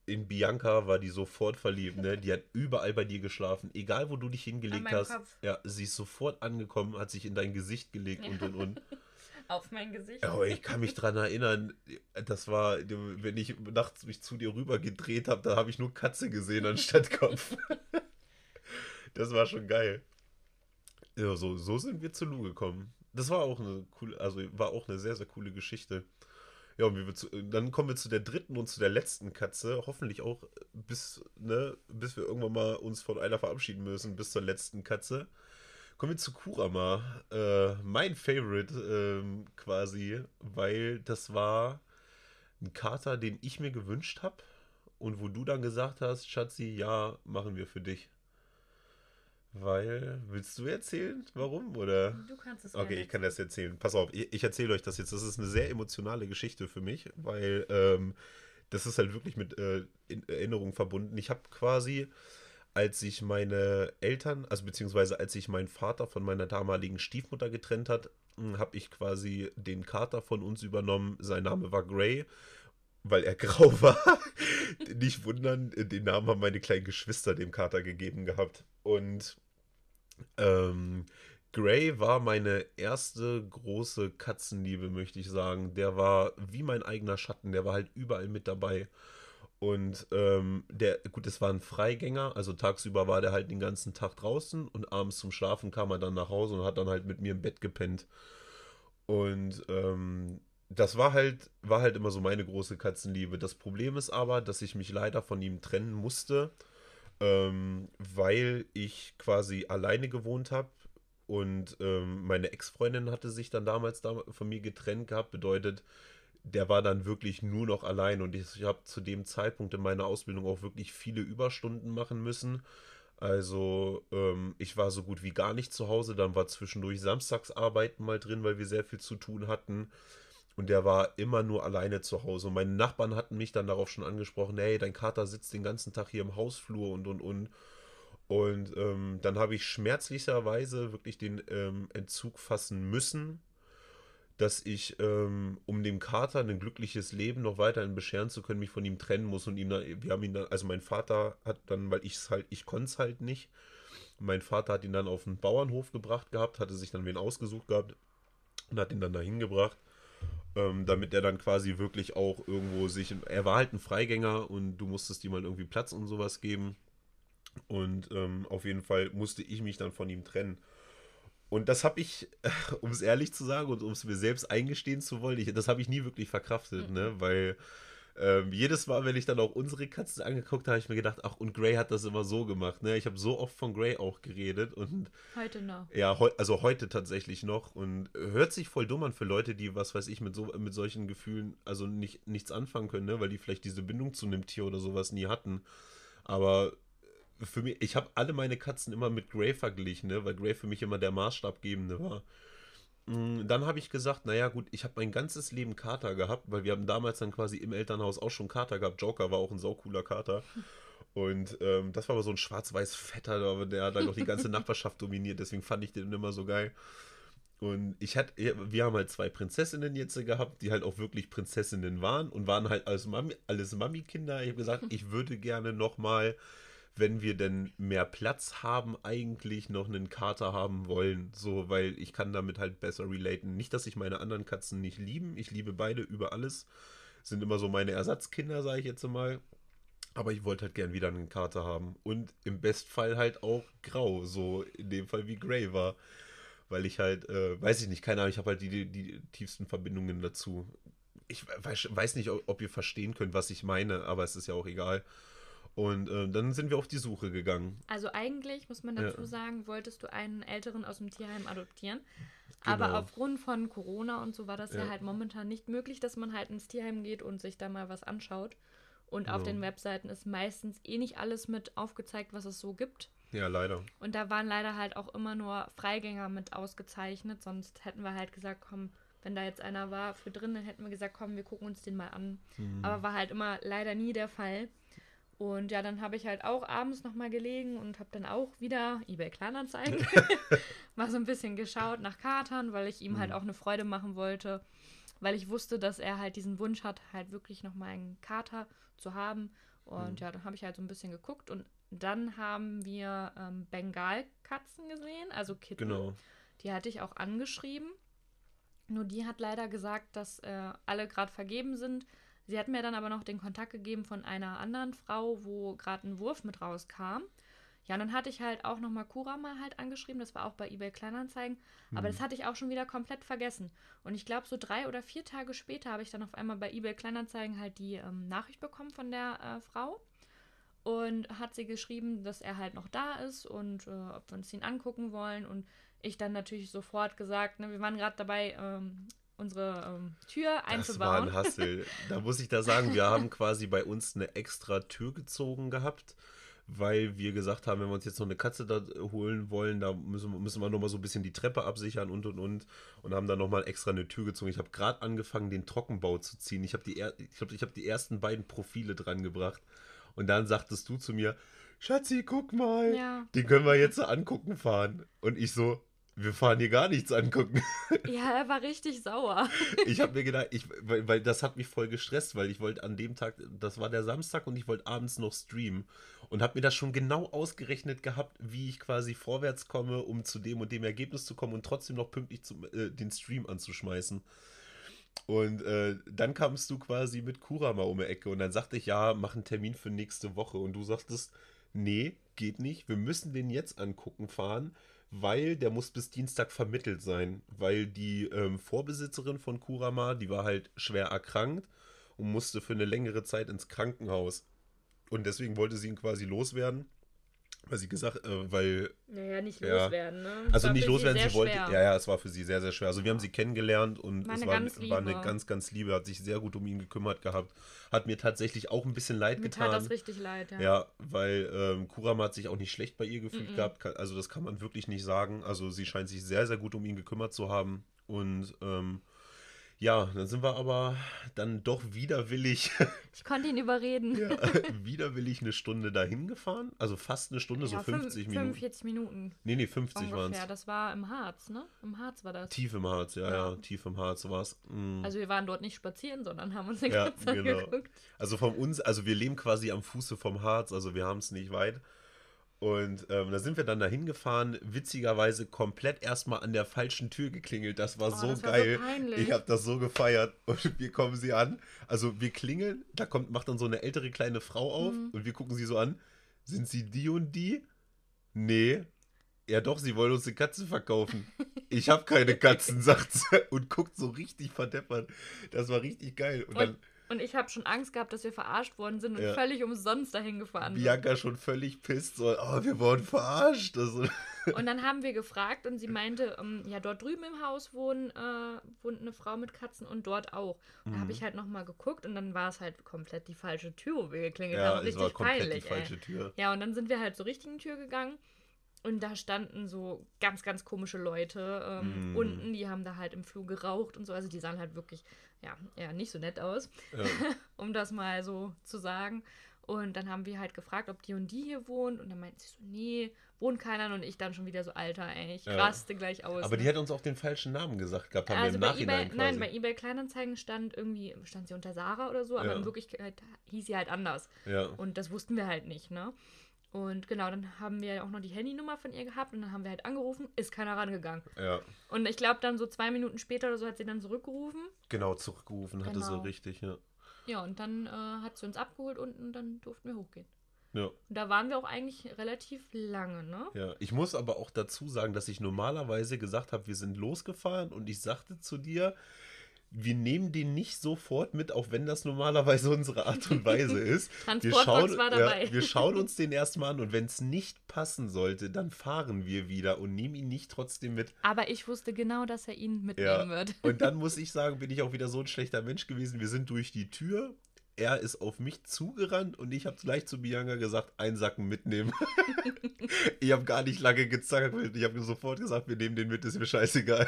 in Bianca war die sofort verliebt, ne? Die hat überall bei dir geschlafen, egal wo du dich hingelegt hast. Kopf. Ja, sie ist sofort angekommen, hat sich in dein Gesicht gelegt ja. und und und. *laughs* Auf mein Gesicht. Aber ich kann mich dran erinnern, das war, wenn ich nachts mich zu dir rüber gedreht habe, da habe ich nur Katze gesehen anstatt *laughs* Kopf. das war schon geil. Ja, so, so sind wir zu Lu gekommen. Das war auch eine coole, also war auch eine sehr, sehr coole Geschichte. Ja, und wir zu, dann kommen wir zu der dritten und zu der letzten Katze. Hoffentlich auch bis, ne, bis wir irgendwann mal uns von einer verabschieden müssen, bis zur letzten Katze. Kommen wir zu Kurama. Äh, mein Favorite ähm, quasi, weil das war ein Kater, den ich mir gewünscht habe. Und wo du dann gesagt hast, Schatzi, ja, machen wir für dich. Weil, willst du erzählen, warum? Oder? Du kannst es Okay, ich kann das erzählen. Pass auf, ich, ich erzähle euch das jetzt. Das ist eine sehr emotionale Geschichte für mich, weil ähm, das ist halt wirklich mit äh, Erinnerungen verbunden. Ich habe quasi, als sich meine Eltern, also beziehungsweise als sich mein Vater von meiner damaligen Stiefmutter getrennt hat, hm, habe ich quasi den Kater von uns übernommen. Sein Name war Gray weil er *laughs* grau war. Nicht wundern, den Namen haben meine kleinen Geschwister dem Kater gegeben gehabt. Und ähm, Gray war meine erste große Katzenliebe, möchte ich sagen. Der war wie mein eigener Schatten, der war halt überall mit dabei. Und ähm, der, gut, es war ein Freigänger, also tagsüber war der halt den ganzen Tag draußen und abends zum Schlafen kam er dann nach Hause und hat dann halt mit mir im Bett gepennt. Und ähm, das war halt, war halt immer so meine große Katzenliebe. Das Problem ist aber, dass ich mich leider von ihm trennen musste, ähm, weil ich quasi alleine gewohnt habe. Und ähm, meine Ex-Freundin hatte sich dann damals da von mir getrennt gehabt. Bedeutet, der war dann wirklich nur noch allein und ich, ich habe zu dem Zeitpunkt in meiner Ausbildung auch wirklich viele Überstunden machen müssen. Also ähm, ich war so gut wie gar nicht zu Hause, dann war zwischendurch Samstagsarbeiten mal drin, weil wir sehr viel zu tun hatten. Und der war immer nur alleine zu Hause. Und meine Nachbarn hatten mich dann darauf schon angesprochen, hey, dein Kater sitzt den ganzen Tag hier im Hausflur und und und. Und ähm, dann habe ich schmerzlicherweise wirklich den ähm, Entzug fassen müssen dass ich, ähm, um dem Kater ein glückliches Leben noch weiterhin bescheren zu können, mich von ihm trennen muss und ihm dann, wir haben ihn dann, also mein Vater hat dann, weil ich es halt, ich konnte es halt nicht, mein Vater hat ihn dann auf den Bauernhof gebracht gehabt, hatte sich dann wen ausgesucht gehabt und hat ihn dann dahin gebracht, ähm, damit er dann quasi wirklich auch irgendwo sich, er war halt ein Freigänger und du musstest ihm halt irgendwie Platz und sowas geben und ähm, auf jeden Fall musste ich mich dann von ihm trennen. Und das habe ich, *laughs* um es ehrlich zu sagen und um es mir selbst eingestehen zu wollen, ich, das habe ich nie wirklich verkraftet, mhm. ne? Weil ähm, jedes Mal, wenn ich dann auch unsere Katzen angeguckt habe, habe ich mir gedacht, ach, und Gray hat das immer so gemacht, ne? Ich habe so oft von Gray auch geredet und. Heute noch. Ja, heu, also heute tatsächlich noch. Und hört sich voll dumm an für Leute, die, was weiß ich, mit, so, mit solchen Gefühlen, also nicht, nichts anfangen können, ne? Weil die vielleicht diese Bindung zu einem Tier oder sowas nie hatten. Aber für mich, ich habe alle meine Katzen immer mit Gray verglichen, ne? weil Gray für mich immer der Maßstabgebende war. Mm, dann habe ich gesagt, naja gut, ich habe mein ganzes Leben Kater gehabt, weil wir haben damals dann quasi im Elternhaus auch schon Kater gehabt. Joker war auch ein saucooler Kater. Und ähm, das war aber so ein schwarz-weiß Fetter, der hat dann noch die ganze *laughs* Nachbarschaft dominiert, deswegen fand ich den immer so geil. Und ich hatte, wir haben halt zwei Prinzessinnen jetzt gehabt, die halt auch wirklich Prinzessinnen waren und waren halt als Mami, alles Mami-Kinder. Ich habe gesagt, *laughs* ich würde gerne nochmal wenn wir denn mehr Platz haben, eigentlich noch einen Kater haben wollen. So, weil ich kann damit halt besser relaten. Nicht, dass ich meine anderen Katzen nicht lieben. Ich liebe beide über alles. Sind immer so meine Ersatzkinder, sage ich jetzt mal. Aber ich wollte halt gern wieder einen Kater haben. Und im Bestfall halt auch grau. So in dem Fall wie Grey war. Weil ich halt, äh, weiß ich nicht, keine Ahnung, ich habe halt die, die, die, tiefsten Verbindungen dazu. Ich weiß nicht, ob ihr verstehen könnt, was ich meine, aber es ist ja auch egal. Und äh, dann sind wir auf die Suche gegangen. Also eigentlich, muss man dazu ja. sagen, wolltest du einen Älteren aus dem Tierheim adoptieren. Genau. Aber aufgrund von Corona und so war das ja. ja. halt momentan nicht möglich, dass man halt ins Tierheim geht und sich da mal was anschaut. Und genau. auf den Webseiten ist meistens eh nicht alles mit aufgezeigt, was es so gibt. Ja, leider. Und da waren leider halt auch immer nur Freigänger mit ausgezeichnet. Sonst hätten wir halt gesagt, komm, wenn da jetzt einer war für drinnen, hätten wir gesagt, komm, wir gucken uns den mal an. Mhm. Aber war halt immer leider nie der Fall. Und ja, dann habe ich halt auch abends nochmal gelegen und habe dann auch wieder eBay Kleinanzeigen *laughs* mal so ein bisschen geschaut nach Katern, weil ich ihm halt mhm. halt auch eine Freude machen wollte, weil ich wusste, dass er halt diesen Wunsch hat, halt wirklich nochmal einen Kater zu haben. Und mhm. ja, dann habe ich halt so ein bisschen geguckt und dann haben wir ähm, Bengalkatzen gesehen, also Kitten. Genau. Die hatte ich auch angeschrieben. Nur die hat leider gesagt, dass äh, alle gerade vergeben sind Sie hat mir dann aber noch den Kontakt gegeben von einer anderen Frau, wo gerade ein Wurf mit rauskam. Ja, und dann hatte ich halt auch nochmal Kurama halt angeschrieben, das war auch bei eBay Kleinanzeigen, mhm. aber das hatte ich auch schon wieder komplett vergessen. Und ich glaube, so drei oder vier Tage später habe ich dann auf einmal bei eBay Kleinanzeigen halt die ähm, Nachricht bekommen von der äh, Frau und hat sie geschrieben, dass er halt noch da ist und äh, ob wir uns ihn angucken wollen und ich dann natürlich sofort gesagt, ne, wir waren gerade dabei, ähm, unsere ähm, Tür einzubauen. Das war ein *laughs* Hassel. da muss ich da sagen, wir haben quasi bei uns eine extra Tür gezogen gehabt, weil wir gesagt haben, wenn wir uns jetzt noch eine Katze da holen wollen, da müssen, müssen wir nochmal so ein bisschen die Treppe absichern und und und und haben dann nochmal extra eine Tür gezogen. Ich habe gerade angefangen, den Trockenbau zu ziehen. Ich habe die, ich glaub, ich hab die ersten beiden Profile dran gebracht und dann sagtest du zu mir, Schatzi, guck mal, ja. den können wir jetzt angucken fahren. Und ich so, wir fahren hier gar nichts angucken. *laughs* Ja, er war richtig sauer. Ich habe mir gedacht, ich, weil, weil das hat mich voll gestresst, weil ich wollte an dem Tag, das war der Samstag und ich wollte abends noch streamen und habe mir das schon genau ausgerechnet gehabt, wie ich quasi vorwärts komme, um zu dem und dem Ergebnis zu kommen und trotzdem noch pünktlich zum, äh, den Stream anzuschmeißen. Und äh, dann kamst du quasi mit Kurama um die Ecke und dann sagte ich, ja, mach einen Termin für nächste Woche. Und du sagtest, nee, geht nicht, wir müssen den jetzt angucken fahren, weil der muss bis Dienstag vermittelt sein. Weil die ähm, Vorbesitzerin von Kurama, die war halt schwer erkrankt und musste für eine längere Zeit ins Krankenhaus. Und deswegen wollte sie ihn quasi loswerden. Weil sie gesagt, äh, weil. Naja, nicht Ja. loswerden, ne? Also War nicht sie loswerden, sehr sie wollte. schwer. Ja, ja, es war für sie sehr, sehr schwer. Also wir haben sie kennengelernt und War es war, war eine ganz, ganz liebe, hat sich sehr gut um ihn gekümmert gehabt. Hat mir tatsächlich auch ein bisschen leid Mir getan. tat das richtig leid, ja. Ja, weil ähm, Kurama hat sich auch nicht schlecht bei ihr gefühlt Mhm. gehabt. Ka- Also das kann man wirklich nicht sagen. Also sie scheint sich sehr, sehr gut um ihn gekümmert zu haben. Und ähm, ja, dann sind wir aber dann doch widerwillig, *laughs* Ich konnte ihn überreden. ja, *laughs* widerwillig eine Stunde dahin gefahren. Also fast eine Stunde, so Ja, 50 fünf- Minuten. 45 Minuten Nee, nee, 50 waren es. Das war im Harz, ne? Im Harz war das. Tief im Harz, ja, ja, Ja. tief im Harz war es. Mhm. Also wir waren dort nicht spazieren, sondern haben uns den Ja, ganzen genau. angeguckt. Also von uns, also wir leben quasi am Fuße vom Harz, also wir haben es nicht weit. Und ähm, da sind wir dann dahin gefahren, witzigerweise komplett erstmal an der falschen Tür geklingelt. Das war Oh, so das war so geil. ich habe das so gefeiert. *laughs* Und wir kommen sie an. Also wir klingeln, da kommt, macht dann so eine ältere kleine Frau auf Mhm. und wir gucken sie so an. Sind sie die und die? Nee. Ja doch, sie wollen uns eine Katze verkaufen. *laughs* Ich habe keine Katzen, sagt sie und guckt so richtig verdeppert. Das war richtig geil. Und dann Und, ich habe schon Angst gehabt, dass wir verarscht worden sind und Ja. völlig umsonst dahin gefahren sind. Bianca schon völlig pisst, so, oh, wir wurden verarscht. Also, *laughs* Und dann haben wir gefragt und sie meinte, ähm, ja, dort drüben im Haus wohnen, äh, wohnt eine Frau mit Katzen und dort auch. Und da Mhm. habe ich halt nochmal geguckt und dann war es halt komplett die falsche Tür, wo wir geklingelt ja, haben. es Richtig war komplett peinlich, die falsche ey. Tür. Ja, und dann sind wir halt zur richtigen Tür gegangen und da standen so ganz, ganz komische Leute ähm, Mm. unten, die haben da halt im Flur geraucht und so. Also die sahen halt wirklich, ja, eher nicht so nett aus, Ja. *laughs* um das mal so zu sagen. Und dann haben wir halt gefragt, ob die und die hier wohnt. Und dann meinte sie so, nee, wohnt keiner. Und ich dann schon wieder so, Alter, ey, ich Ja. raste gleich aus. Aber ne? die hat uns auch den falschen Namen gesagt gehabt, haben also wir im Nachhinein eBay, nein, bei eBay Kleinanzeigen stand irgendwie, stand sie unter Sarah oder so, aber Ja. in Wirklichkeit hieß sie halt anders. ja. Und das wussten wir halt nicht, ne? Und genau, dann haben wir auch noch die Handynummer von ihr gehabt und dann haben wir halt angerufen, ist keiner rangegangen. ja, Und ich glaube dann so zwei Minuten später oder so hat sie dann zurückgerufen. genau, zurückgerufen hatte so Genau. richtig, ja. Ja, und dann äh, hat sie uns abgeholt unten und dann durften wir hochgehen. Ja, Und da waren wir auch eigentlich relativ lange, ne? ja. Ich muss aber auch dazu sagen, dass ich normalerweise gesagt habe, wir sind losgefahren und ich sagte zu dir, wir nehmen den nicht sofort mit, auch wenn das normalerweise unsere Art und Weise *laughs* ist. Wir schauen, war dabei. Ja, wir schauen uns *laughs* den erstmal an und wenn es nicht passen sollte, dann fahren wir wieder und nehmen ihn nicht trotzdem mit. Aber ich wusste genau, dass er ihn mitnehmen Ja. wird. *laughs* Und dann muss ich sagen, bin ich auch wieder so ein schlechter Mensch gewesen. Wir sind durch die Tür. Er ist auf mich zugerannt und ich habe gleich zu Bianca gesagt, einsacken mitnehmen. ich habe gar nicht lange gezackelt. Ich habe sofort gesagt, wir nehmen den mit, ist mir scheißegal.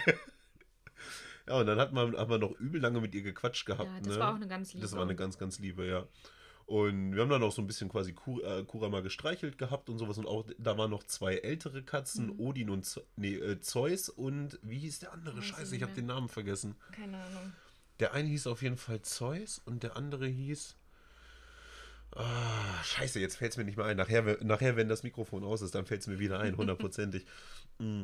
Ja, und dann hat man, haben wir noch übel lange mit ihr gequatscht gehabt. Ja, das ne? war auch eine ganz liebe. Das war eine ganz, ganz liebe, ja. Und wir haben dann auch so ein bisschen quasi Ku- äh, Kurama gestreichelt gehabt und sowas. Und auch da waren noch zwei ältere Katzen, Mhm. Odin und Ze nee, äh, Zeus und wie hieß der andere? Weiß Scheiße, ich habe den Namen vergessen. Keine Ahnung. Der eine hieß auf jeden Fall Zeus und der andere hieß. Ah, scheiße, jetzt fällt es mir nicht mehr ein. Nachher, nachher, wenn das Mikrofon aus ist, dann fällt es mir wieder ein, *laughs* hundertprozentig. Mm.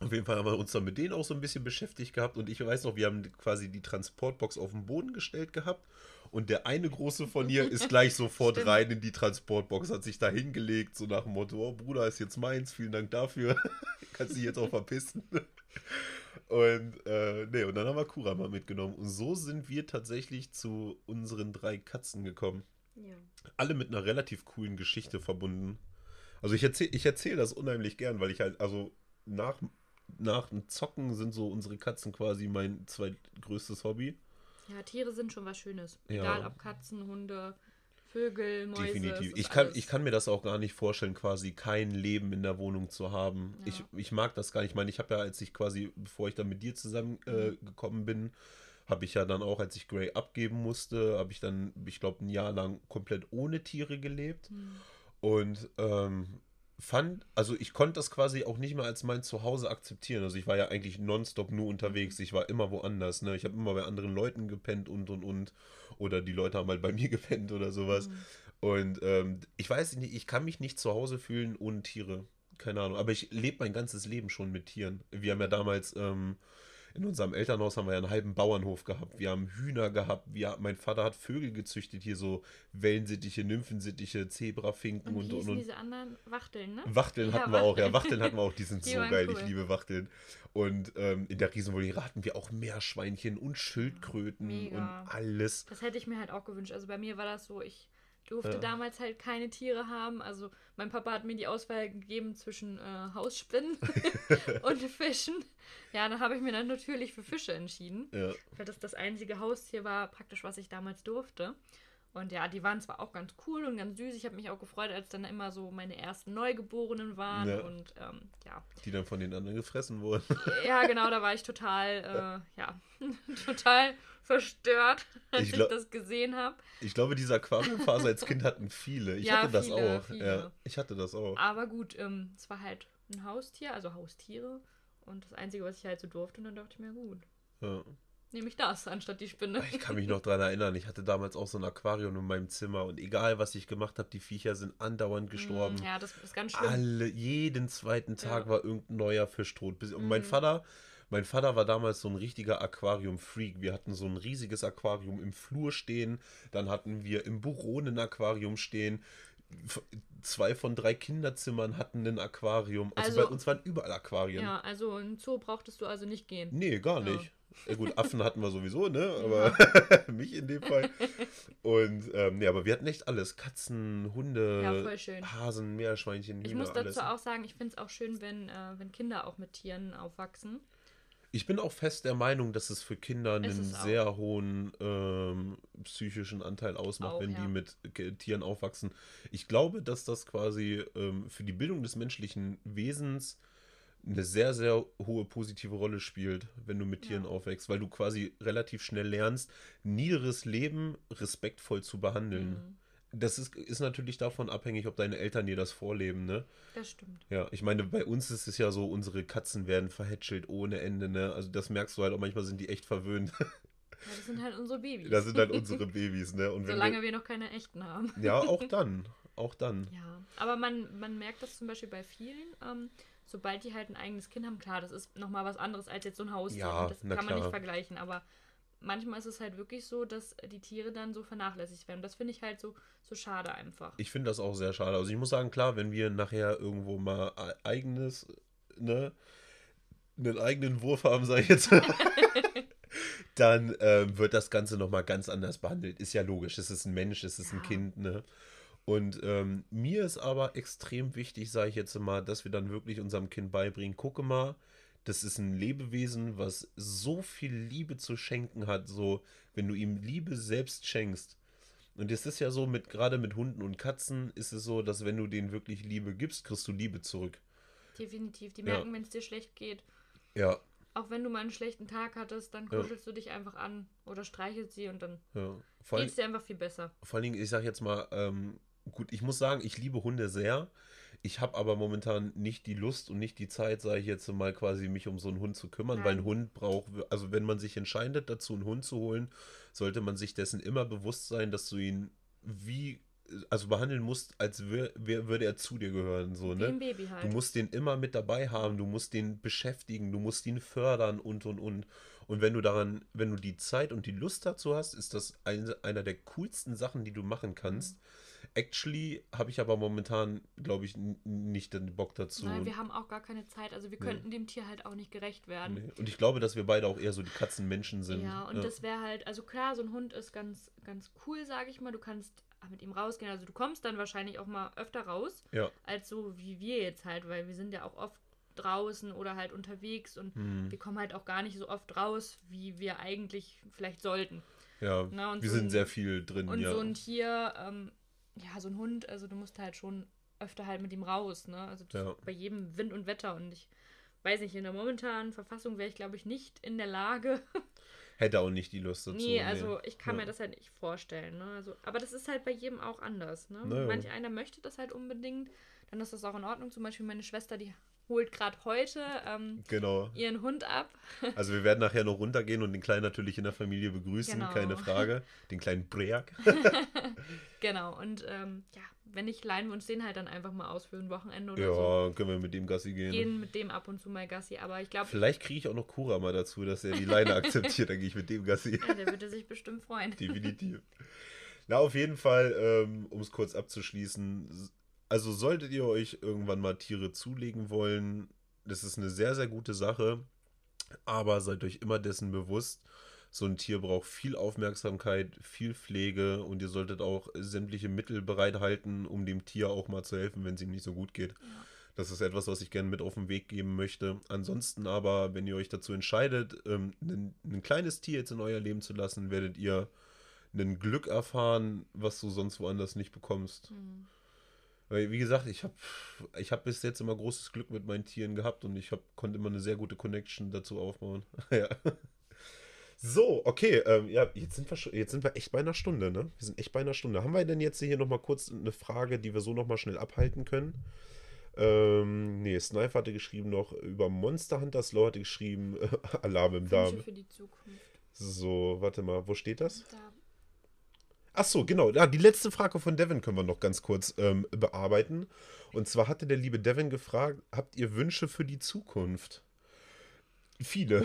Auf jeden Fall haben wir uns dann mit denen auch so ein bisschen beschäftigt gehabt und ich weiß noch, wir haben quasi die Transportbox auf den Boden gestellt gehabt und der eine große von ihr ist gleich *laughs* sofort Stimmt. rein in die Transportbox, hat sich da hingelegt, so nach dem Motto, oh Bruder, ist jetzt meins, vielen Dank dafür, *laughs* kannst dich jetzt auch verpissen. *laughs* Und, äh, nee, und dann haben wir Kurama mitgenommen. Und so sind wir tatsächlich zu unseren drei Katzen gekommen. Ja. Alle mit einer relativ coolen Geschichte verbunden. Also ich erzähle ich erzähl das unheimlich gern, weil ich halt, also nach, nach dem Zocken sind so unsere Katzen quasi mein zweitgrößtes Hobby. ja, Tiere sind schon was Schönes. Ja. Egal ob Katzen, Hunde, Vögel, Mäuse. Definitiv. Ich kann, alles- ich kann mir das auch gar nicht vorstellen, quasi kein Leben in der Wohnung zu haben. Ja. Ich, ich mag das gar nicht. Ich meine, ich habe ja, als ich quasi, bevor ich dann mit dir zusammen äh, Mhm. bin, habe ich ja dann auch, als ich Grey abgeben musste, habe ich dann, ich glaube, ein Jahr lang komplett ohne Tiere gelebt. Hm. Und ähm, fand, also ich konnte das quasi auch nicht mehr als mein Zuhause akzeptieren. Also ich war ja eigentlich nonstop nur unterwegs. Ich war immer woanders. Ne? Ich habe immer bei anderen Leuten gepennt und und und. Oder die Leute haben halt bei mir *laughs* gepennt oder sowas. Mhm. Und ähm, ich weiß nicht, ich kann mich nicht zu Hause fühlen ohne Tiere. Keine Ahnung. Aber ich lebe mein ganzes Leben schon mit Tieren. Wir haben ja damals ähm, in unserem Elternhaus haben wir ja einen halben Bauernhof gehabt. Wir haben Hühner gehabt. Wir, mein Vater hat Vögel gezüchtet, hier so Wellensittiche, Nymphensittiche, Zebrafinken Und, und wie und. und. diese anderen Wachteln, ne? Wachteln Ja, hatten wir auch, ja. Wachteln. Wachteln hatten wir auch, die sind Die so geil. cool. Ich liebe Wachteln. Und ähm, in der Riesenvoliere hatten wir auch Meerschweinchen und Schildkröten Mega. und alles. Das hätte ich mir halt auch gewünscht. Also bei mir war das so, ich durfte Ja. damals halt keine Tiere haben. Also mein Papa hat mir die Auswahl gegeben zwischen äh, Hausspinnen *laughs* und Fischen. Ja, dann habe ich mir dann natürlich für Fische entschieden, Ja. weil das das einzige Haustier war, praktisch, was ich damals durfte. Und ja, die waren zwar auch ganz cool und ganz süß. Ich habe mich auch gefreut, als dann immer so meine ersten Neugeborenen waren. Ja. Und ähm, ja, Die dann von den anderen gefressen wurden. ja, genau, da war ich total, äh, ja, *laughs* total verstört, *laughs* als Ich ich, glaub- das gesehen habe. Ich glaube, diese Aquariumphase als Kind hatten viele. Ich *laughs* Ja, hatte das viele, auch. viele. Ja, ich hatte das auch. Aber gut, ähm, es war halt ein Haustier, also Haustiere. Und das Einzige, was ich halt so durfte, und dann dachte ich mir, gut, Ja. nehme ich das anstatt die Spinne. Ich kann mich noch dran erinnern, ich hatte damals auch so ein Aquarium in meinem Zimmer und egal was ich gemacht habe, die Viecher sind andauernd gestorben. Mm, Ja, das ist ganz schlimm. Alle, jeden zweiten Tag Ja. war irgendein neuer Fisch tot. Und mein Mhm. Vater, mein Vater war damals so ein richtiger Aquarium-Freak. Wir hatten so ein riesiges Aquarium im Flur stehen, dann hatten wir im Büro ein Aquarium stehen. Zwei von drei Kinderzimmern hatten ein Aquarium. Also, Also- bei uns waren überall Aquarien. Ja, also in Zoo brauchtest du also nicht gehen. Nee, gar Ja. nicht. Ja. gut, Affen hatten wir sowieso, ne? Aber *laughs* mich in dem Fall. Und ähm, nee, aber wir hatten echt alles. Katzen, Hunde, Ja. Hasen, Meerschweinchen, Hühner, Ich muss alles. dazu auch sagen, ich finde es auch schön, wenn, äh, wenn Kinder auch mit Tieren aufwachsen. Ich bin auch fest der Meinung, dass es für Kinder einen sehr hohen ähm, psychischen Anteil ausmacht, Auch, wenn ja. die mit Tieren aufwachsen. Ich glaube, dass das quasi ähm, für die Bildung des menschlichen Wesens eine sehr, sehr hohe positive Rolle spielt, wenn du mit Tieren Ja. aufwächst, weil du quasi relativ schnell lernst, niederes Leben respektvoll zu behandeln. Mhm, Das ist, ist natürlich davon abhängig, ob deine Eltern dir das vorleben, ne? das stimmt. Ja, ich meine, bei uns ist es ja so, unsere Katzen werden verhätschelt ohne Ende, ne? Also das merkst du halt auch, manchmal sind die echt verwöhnt. *laughs* Ja, das sind halt unsere Babys. das sind halt *laughs* unsere Babys, ne? Und Solange wir noch keine echten haben. wir, ja, auch *laughs* dann. Auch dann. Ja, aber man, man merkt das zum Beispiel bei vielen, ähm, sobald die halt ein eigenes Kind haben, klar, das ist nochmal was anderes als jetzt so ein Haustier. Ja, das kann man klar. nicht vergleichen, aber manchmal ist es halt wirklich so, dass die Tiere dann so vernachlässigt werden. Das finde ich halt so, so schade einfach. Ich finde das auch sehr schade. Also ich muss sagen, klar, wenn wir nachher irgendwo mal e- eigenes, ne, einen eigenen Wurf haben, sage ich jetzt, *laughs* dann ähm, wird das Ganze nochmal ganz anders behandelt. Ist ja logisch. Es ist ein Mensch, es ist ein Ja. Kind, ne? Und ähm, mir ist aber extrem wichtig, sage ich jetzt mal, dass wir dann wirklich unserem Kind beibringen, gucke mal, das ist ein Lebewesen, was so viel Liebe zu schenken hat, so, wenn du ihm Liebe selbst schenkst. Und es ist ja so, mit gerade mit Hunden und Katzen ist es so, dass wenn du denen wirklich Liebe gibst, kriegst du Liebe zurück. Definitiv. Die Ja. merken, wenn es dir schlecht geht. Ja, Auch wenn du mal einen schlechten Tag hattest, dann Ja. kuschelst du dich einfach an oder streichelst sie und dann ja. Geht es dir einfach viel besser. vor allen Dingen, ich sag jetzt mal, ähm, gut, ich muss sagen, ich liebe Hunde sehr. Ich habe aber momentan nicht die Lust und nicht die Zeit, sage ich jetzt mal, quasi mich um so einen Hund zu kümmern, weil ein Nein. Hund braucht, also wenn man sich entscheidet, dazu einen Hund zu holen, sollte man sich dessen immer bewusst sein, dass du ihn wie, also behandeln musst, als wär, wär, würde er zu dir gehören, so, ne? ein Baby Du halt. musst den immer mit dabei haben, du musst den beschäftigen, du musst ihn fördern und und und. Und wenn du daran, wenn du die Zeit und die Lust dazu hast, ist das eine, einer der coolsten Sachen, die du machen kannst. Actually habe ich aber momentan, glaube ich, nicht den Bock dazu. Nein, wir haben auch gar keine Zeit. Also wir Nee. könnten dem Tier halt auch nicht gerecht werden. Nee. Und ich glaube, dass wir beide auch eher so die Katzenmenschen sind. Ja, und das wäre halt, also klar, so ein Hund ist ganz, ganz cool, sage ich mal. Du kannst mit ihm rausgehen. Also du kommst dann wahrscheinlich auch mal öfter raus, ja. als so wie wir jetzt halt, weil wir sind ja auch oft draußen oder halt unterwegs und Hm. wir kommen halt auch gar nicht so oft raus, wie wir eigentlich vielleicht sollten. ja. Na, wir so sind ein- sehr viel drin, Und ja. so ein Tier, ähm, ja, so ein Hund, also du musst halt schon öfter halt mit ihm raus, ne? Also Ja. bei jedem Wind und Wetter und ich weiß nicht, in der momentanen Verfassung wäre ich, glaube ich, nicht in der Lage. *laughs* Hätte auch nicht die Lust dazu. nee, also ich kann Ja. mir das halt nicht vorstellen, ne? Also, aber das ist halt bei jedem auch anders, ne? Naja. Manch einer möchte das halt unbedingt, dann ist das auch in Ordnung. Zum Beispiel meine Schwester, die holt gerade heute ähm, Genau. ihren Hund ab. *laughs* Also wir werden nachher noch runtergehen und den Kleinen natürlich in der Familie begrüßen, Genau. keine Frage. Den kleinen Break. *laughs* *laughs* Genau, und ähm, ja, wenn nicht, leihen wir uns den halt dann einfach mal aus für ein Wochenende oder so. Ja, können wir mit dem Gassi gehen. Gehen mit dem ab und zu mal Gassi, aber ich glaube, Vielleicht kriege ich auch noch Kura mal dazu, dass er die Leine akzeptiert, dann gehe ich mit dem Gassi. ja, der würde sich bestimmt freuen. Definitiv. Na, auf jeden Fall, ähm, um es kurz abzuschließen, also solltet ihr euch irgendwann mal Tiere zulegen wollen, das ist eine sehr, sehr gute Sache, aber seid euch immer dessen bewusst, so ein Tier braucht viel Aufmerksamkeit, viel Pflege und ihr solltet auch sämtliche Mittel bereithalten, um dem Tier auch mal zu helfen, wenn es ihm nicht so gut geht. Das ist etwas, was ich gerne mit auf den Weg geben möchte. Ansonsten aber, wenn ihr euch dazu entscheidet, ähm, ein, ein kleines Tier jetzt in euer Leben zu lassen, werdet ihr ein Glück erfahren, was du sonst woanders nicht bekommst. Hm. Weil, wie gesagt, ich habe ich hab bis jetzt immer großes Glück mit meinen Tieren gehabt und ich hab, konnte immer eine sehr gute Connection dazu aufbauen. *laughs* ja. So, okay, ähm, ja, jetzt sind, wir schon, jetzt sind wir echt bei einer Stunde, ne? Wir sind echt bei einer Stunde. Haben wir denn jetzt hier nochmal kurz eine Frage, die wir so nochmal schnell abhalten können? Ähm, nee, Snipe hatte geschrieben noch über Monster Hunter, Slow hatte geschrieben *laughs* Alarm im Darm. Für die Zukunft. So, warte mal, wo steht das? Da. Ach so, genau. Ja, die letzte Frage von Devin können wir noch ganz kurz ähm, bearbeiten. Und zwar hatte der liebe Devin gefragt, habt ihr Wünsche für die Zukunft? Viele,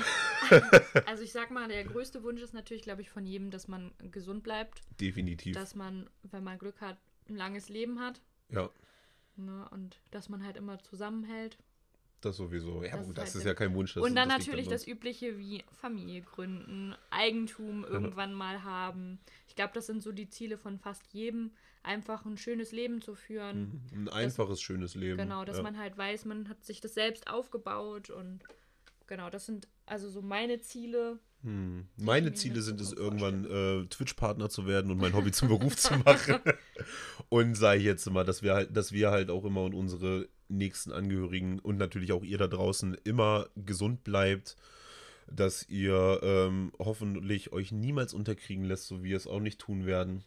*laughs* Also ich sag mal, der größte Wunsch ist natürlich, glaube ich, von jedem, dass man gesund bleibt, definitiv. dass man, wenn man Glück hat, ein langes Leben hat. ja, Ne, und dass man halt immer zusammenhält. Das sowieso. Ja, Das gut, ist das halt ist ja kein Wunsch. Und dann natürlich das. Übliche wie Familie gründen, Eigentum irgendwann mal haben. Ich glaube, das sind so die Ziele von fast jedem, einfach ein schönes Leben zu führen. Mhm, Ein einfaches, schönes Leben. Genau, dass ja. man halt weiß, man hat sich das selbst aufgebaut und genau, das sind also so meine Ziele. Hm. Meine Ziele sind es, irgendwann äh, Twitch-Partner zu werden und mein Hobby zum *laughs* Beruf zu machen. Und sei jetzt mal, dass wir halt, dass wir halt auch immer und unsere nächsten Angehörigen und natürlich auch ihr da draußen immer gesund bleibt, dass ihr ähm, hoffentlich euch niemals unterkriegen lässt, so wie wir es auch nicht tun werden.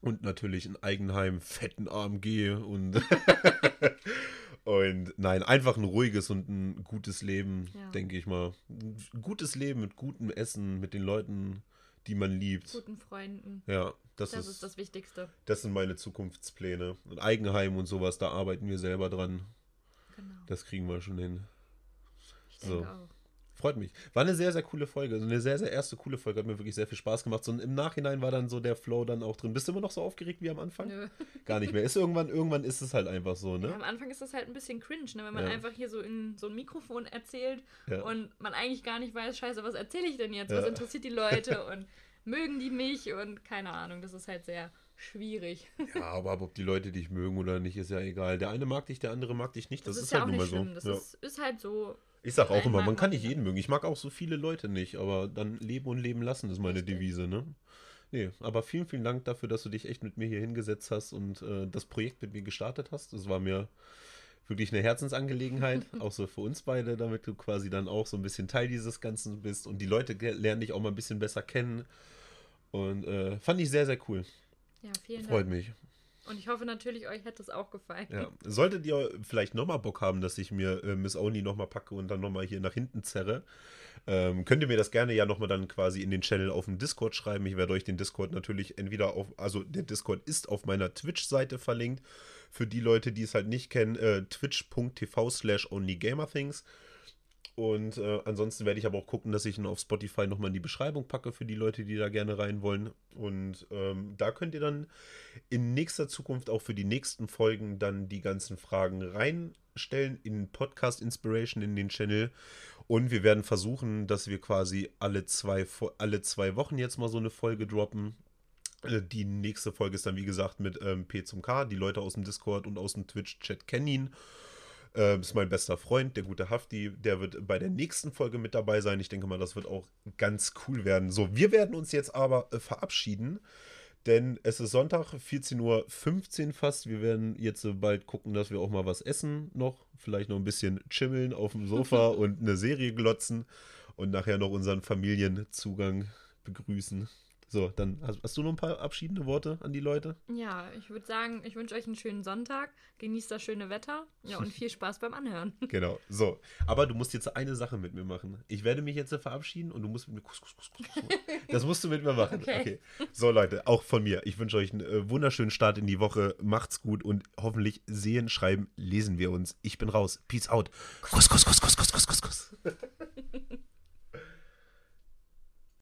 Und natürlich ein Eigenheim, fetten AMG und *laughs* und nein, einfach ein ruhiges und ein gutes Leben, Ja. denke ich mal. Ein gutes Leben mit gutem Essen, mit den Leuten, die man liebt. Guten Freunden. Ja, das, Das ist, ist das Wichtigste. das sind meine Zukunftspläne. Ein Eigenheim und sowas, da arbeiten wir selber dran. Genau. Das kriegen wir schon hin. Ich denke so. auch. Freut mich. War eine sehr, sehr coole Folge. Also eine sehr, sehr erste coole Folge. Hat mir wirklich sehr viel Spaß gemacht. So, und im Nachhinein war dann so der Flow dann auch drin. Bist du immer noch so aufgeregt wie am Anfang? Nö. Gar nicht mehr. Ist irgendwann, irgendwann ist es halt einfach so, Ja, ne? am Anfang ist das halt ein bisschen cringe, ne? wenn man Ja. einfach hier so in so ein Mikrofon erzählt Ja. und man eigentlich gar nicht weiß, scheiße, was erzähle ich denn jetzt? Was Ja. interessiert die Leute *laughs* und mögen die mich und keine Ahnung, das ist halt sehr schwierig. Ja, aber ob die Leute dich mögen oder nicht, ist ja egal. Der eine mag dich, der andere mag dich nicht. Das, Das, ist, ja halt auch nun mal so. Das Ja. ist, ist halt so. Ich sag auch immer, man kann nicht jeden mögen. Ich mag auch so viele Leute nicht, aber dann leben und leben lassen ist meine Richtig. Devise, ne? Nee, aber vielen, vielen Dank dafür, dass du dich echt mit mir hier hingesetzt hast und äh, das Projekt mit mir gestartet hast. Das war mir wirklich eine Herzensangelegenheit, *laughs* auch so für uns beide, damit du quasi dann auch so ein bisschen Teil dieses Ganzen bist und die Leute lernen dich auch mal ein bisschen besser kennen. Und äh, fand ich sehr, sehr cool. Ja, vielen Freut Dank. mich. Und ich hoffe natürlich, euch hätte es auch gefallen. Ja. Solltet ihr vielleicht nochmal Bock haben, dass ich mir äh, Miss Only nochmal packe und dann nochmal hier nach hinten zerre, ähm, könnt ihr mir das gerne ja nochmal dann quasi in den Channel auf dem Discord schreiben. Ich werde euch den Discord natürlich entweder auf, also der Discord ist auf meiner Twitch-Seite verlinkt. Für die Leute, die es halt nicht kennen, äh, twitch.tv slash onlygamerthings. Und äh, ansonsten werde ich aber auch gucken, dass ich ihn auf Spotify nochmal in die Beschreibung packe für die Leute, die da gerne rein wollen. Und ähm, da könnt ihr dann in nächster Zukunft auch für die nächsten Folgen dann die ganzen Fragen reinstellen in Podcast Inspiration in den Channel. Und wir werden versuchen, dass wir quasi alle zwei, alle zwei Wochen jetzt mal so eine Folge droppen. Äh, Die nächste Folge ist dann, wie gesagt, mit ähm, P zum K. Die Leute aus dem Discord und aus dem Twitch-Chat kennen ihn. Ähm, ist mein bester Freund, der gute Hafti. Der wird bei der nächsten Folge mit dabei sein. Ich denke mal, das wird auch ganz cool werden. So, wir werden uns jetzt aber äh, verabschieden. Denn es ist Sonntag, 14.15 Uhr fast. Wir werden jetzt äh, bald gucken, dass wir auch mal was essen noch. Vielleicht noch ein bisschen chimmeln auf dem Sofa *laughs* und eine Serie glotzen. Und nachher noch unseren Familienzugang begrüßen. So, dann hast, hast, du noch ein paar abschiedende Worte an die Leute? Ja, ich würde sagen, ich wünsche euch einen schönen Sonntag, genießt das schöne Wetter ja, und *laughs* viel Spaß beim Anhören. Genau, so. Aber du musst jetzt eine Sache mit mir machen. Ich werde mich jetzt verabschieden und du musst mit mir kuss, kuss, kuss, kuss. *laughs* Das musst du mit mir machen. Okay. okay. So, Leute, auch von mir. Ich wünsche euch einen äh, wunderschönen Start in die Woche. Macht's gut und hoffentlich sehen, schreiben, lesen wir uns. Ich bin raus. Peace out. Kuss, kuss, kuss, kuss, kuss, kuss, kuss, kuss. *laughs*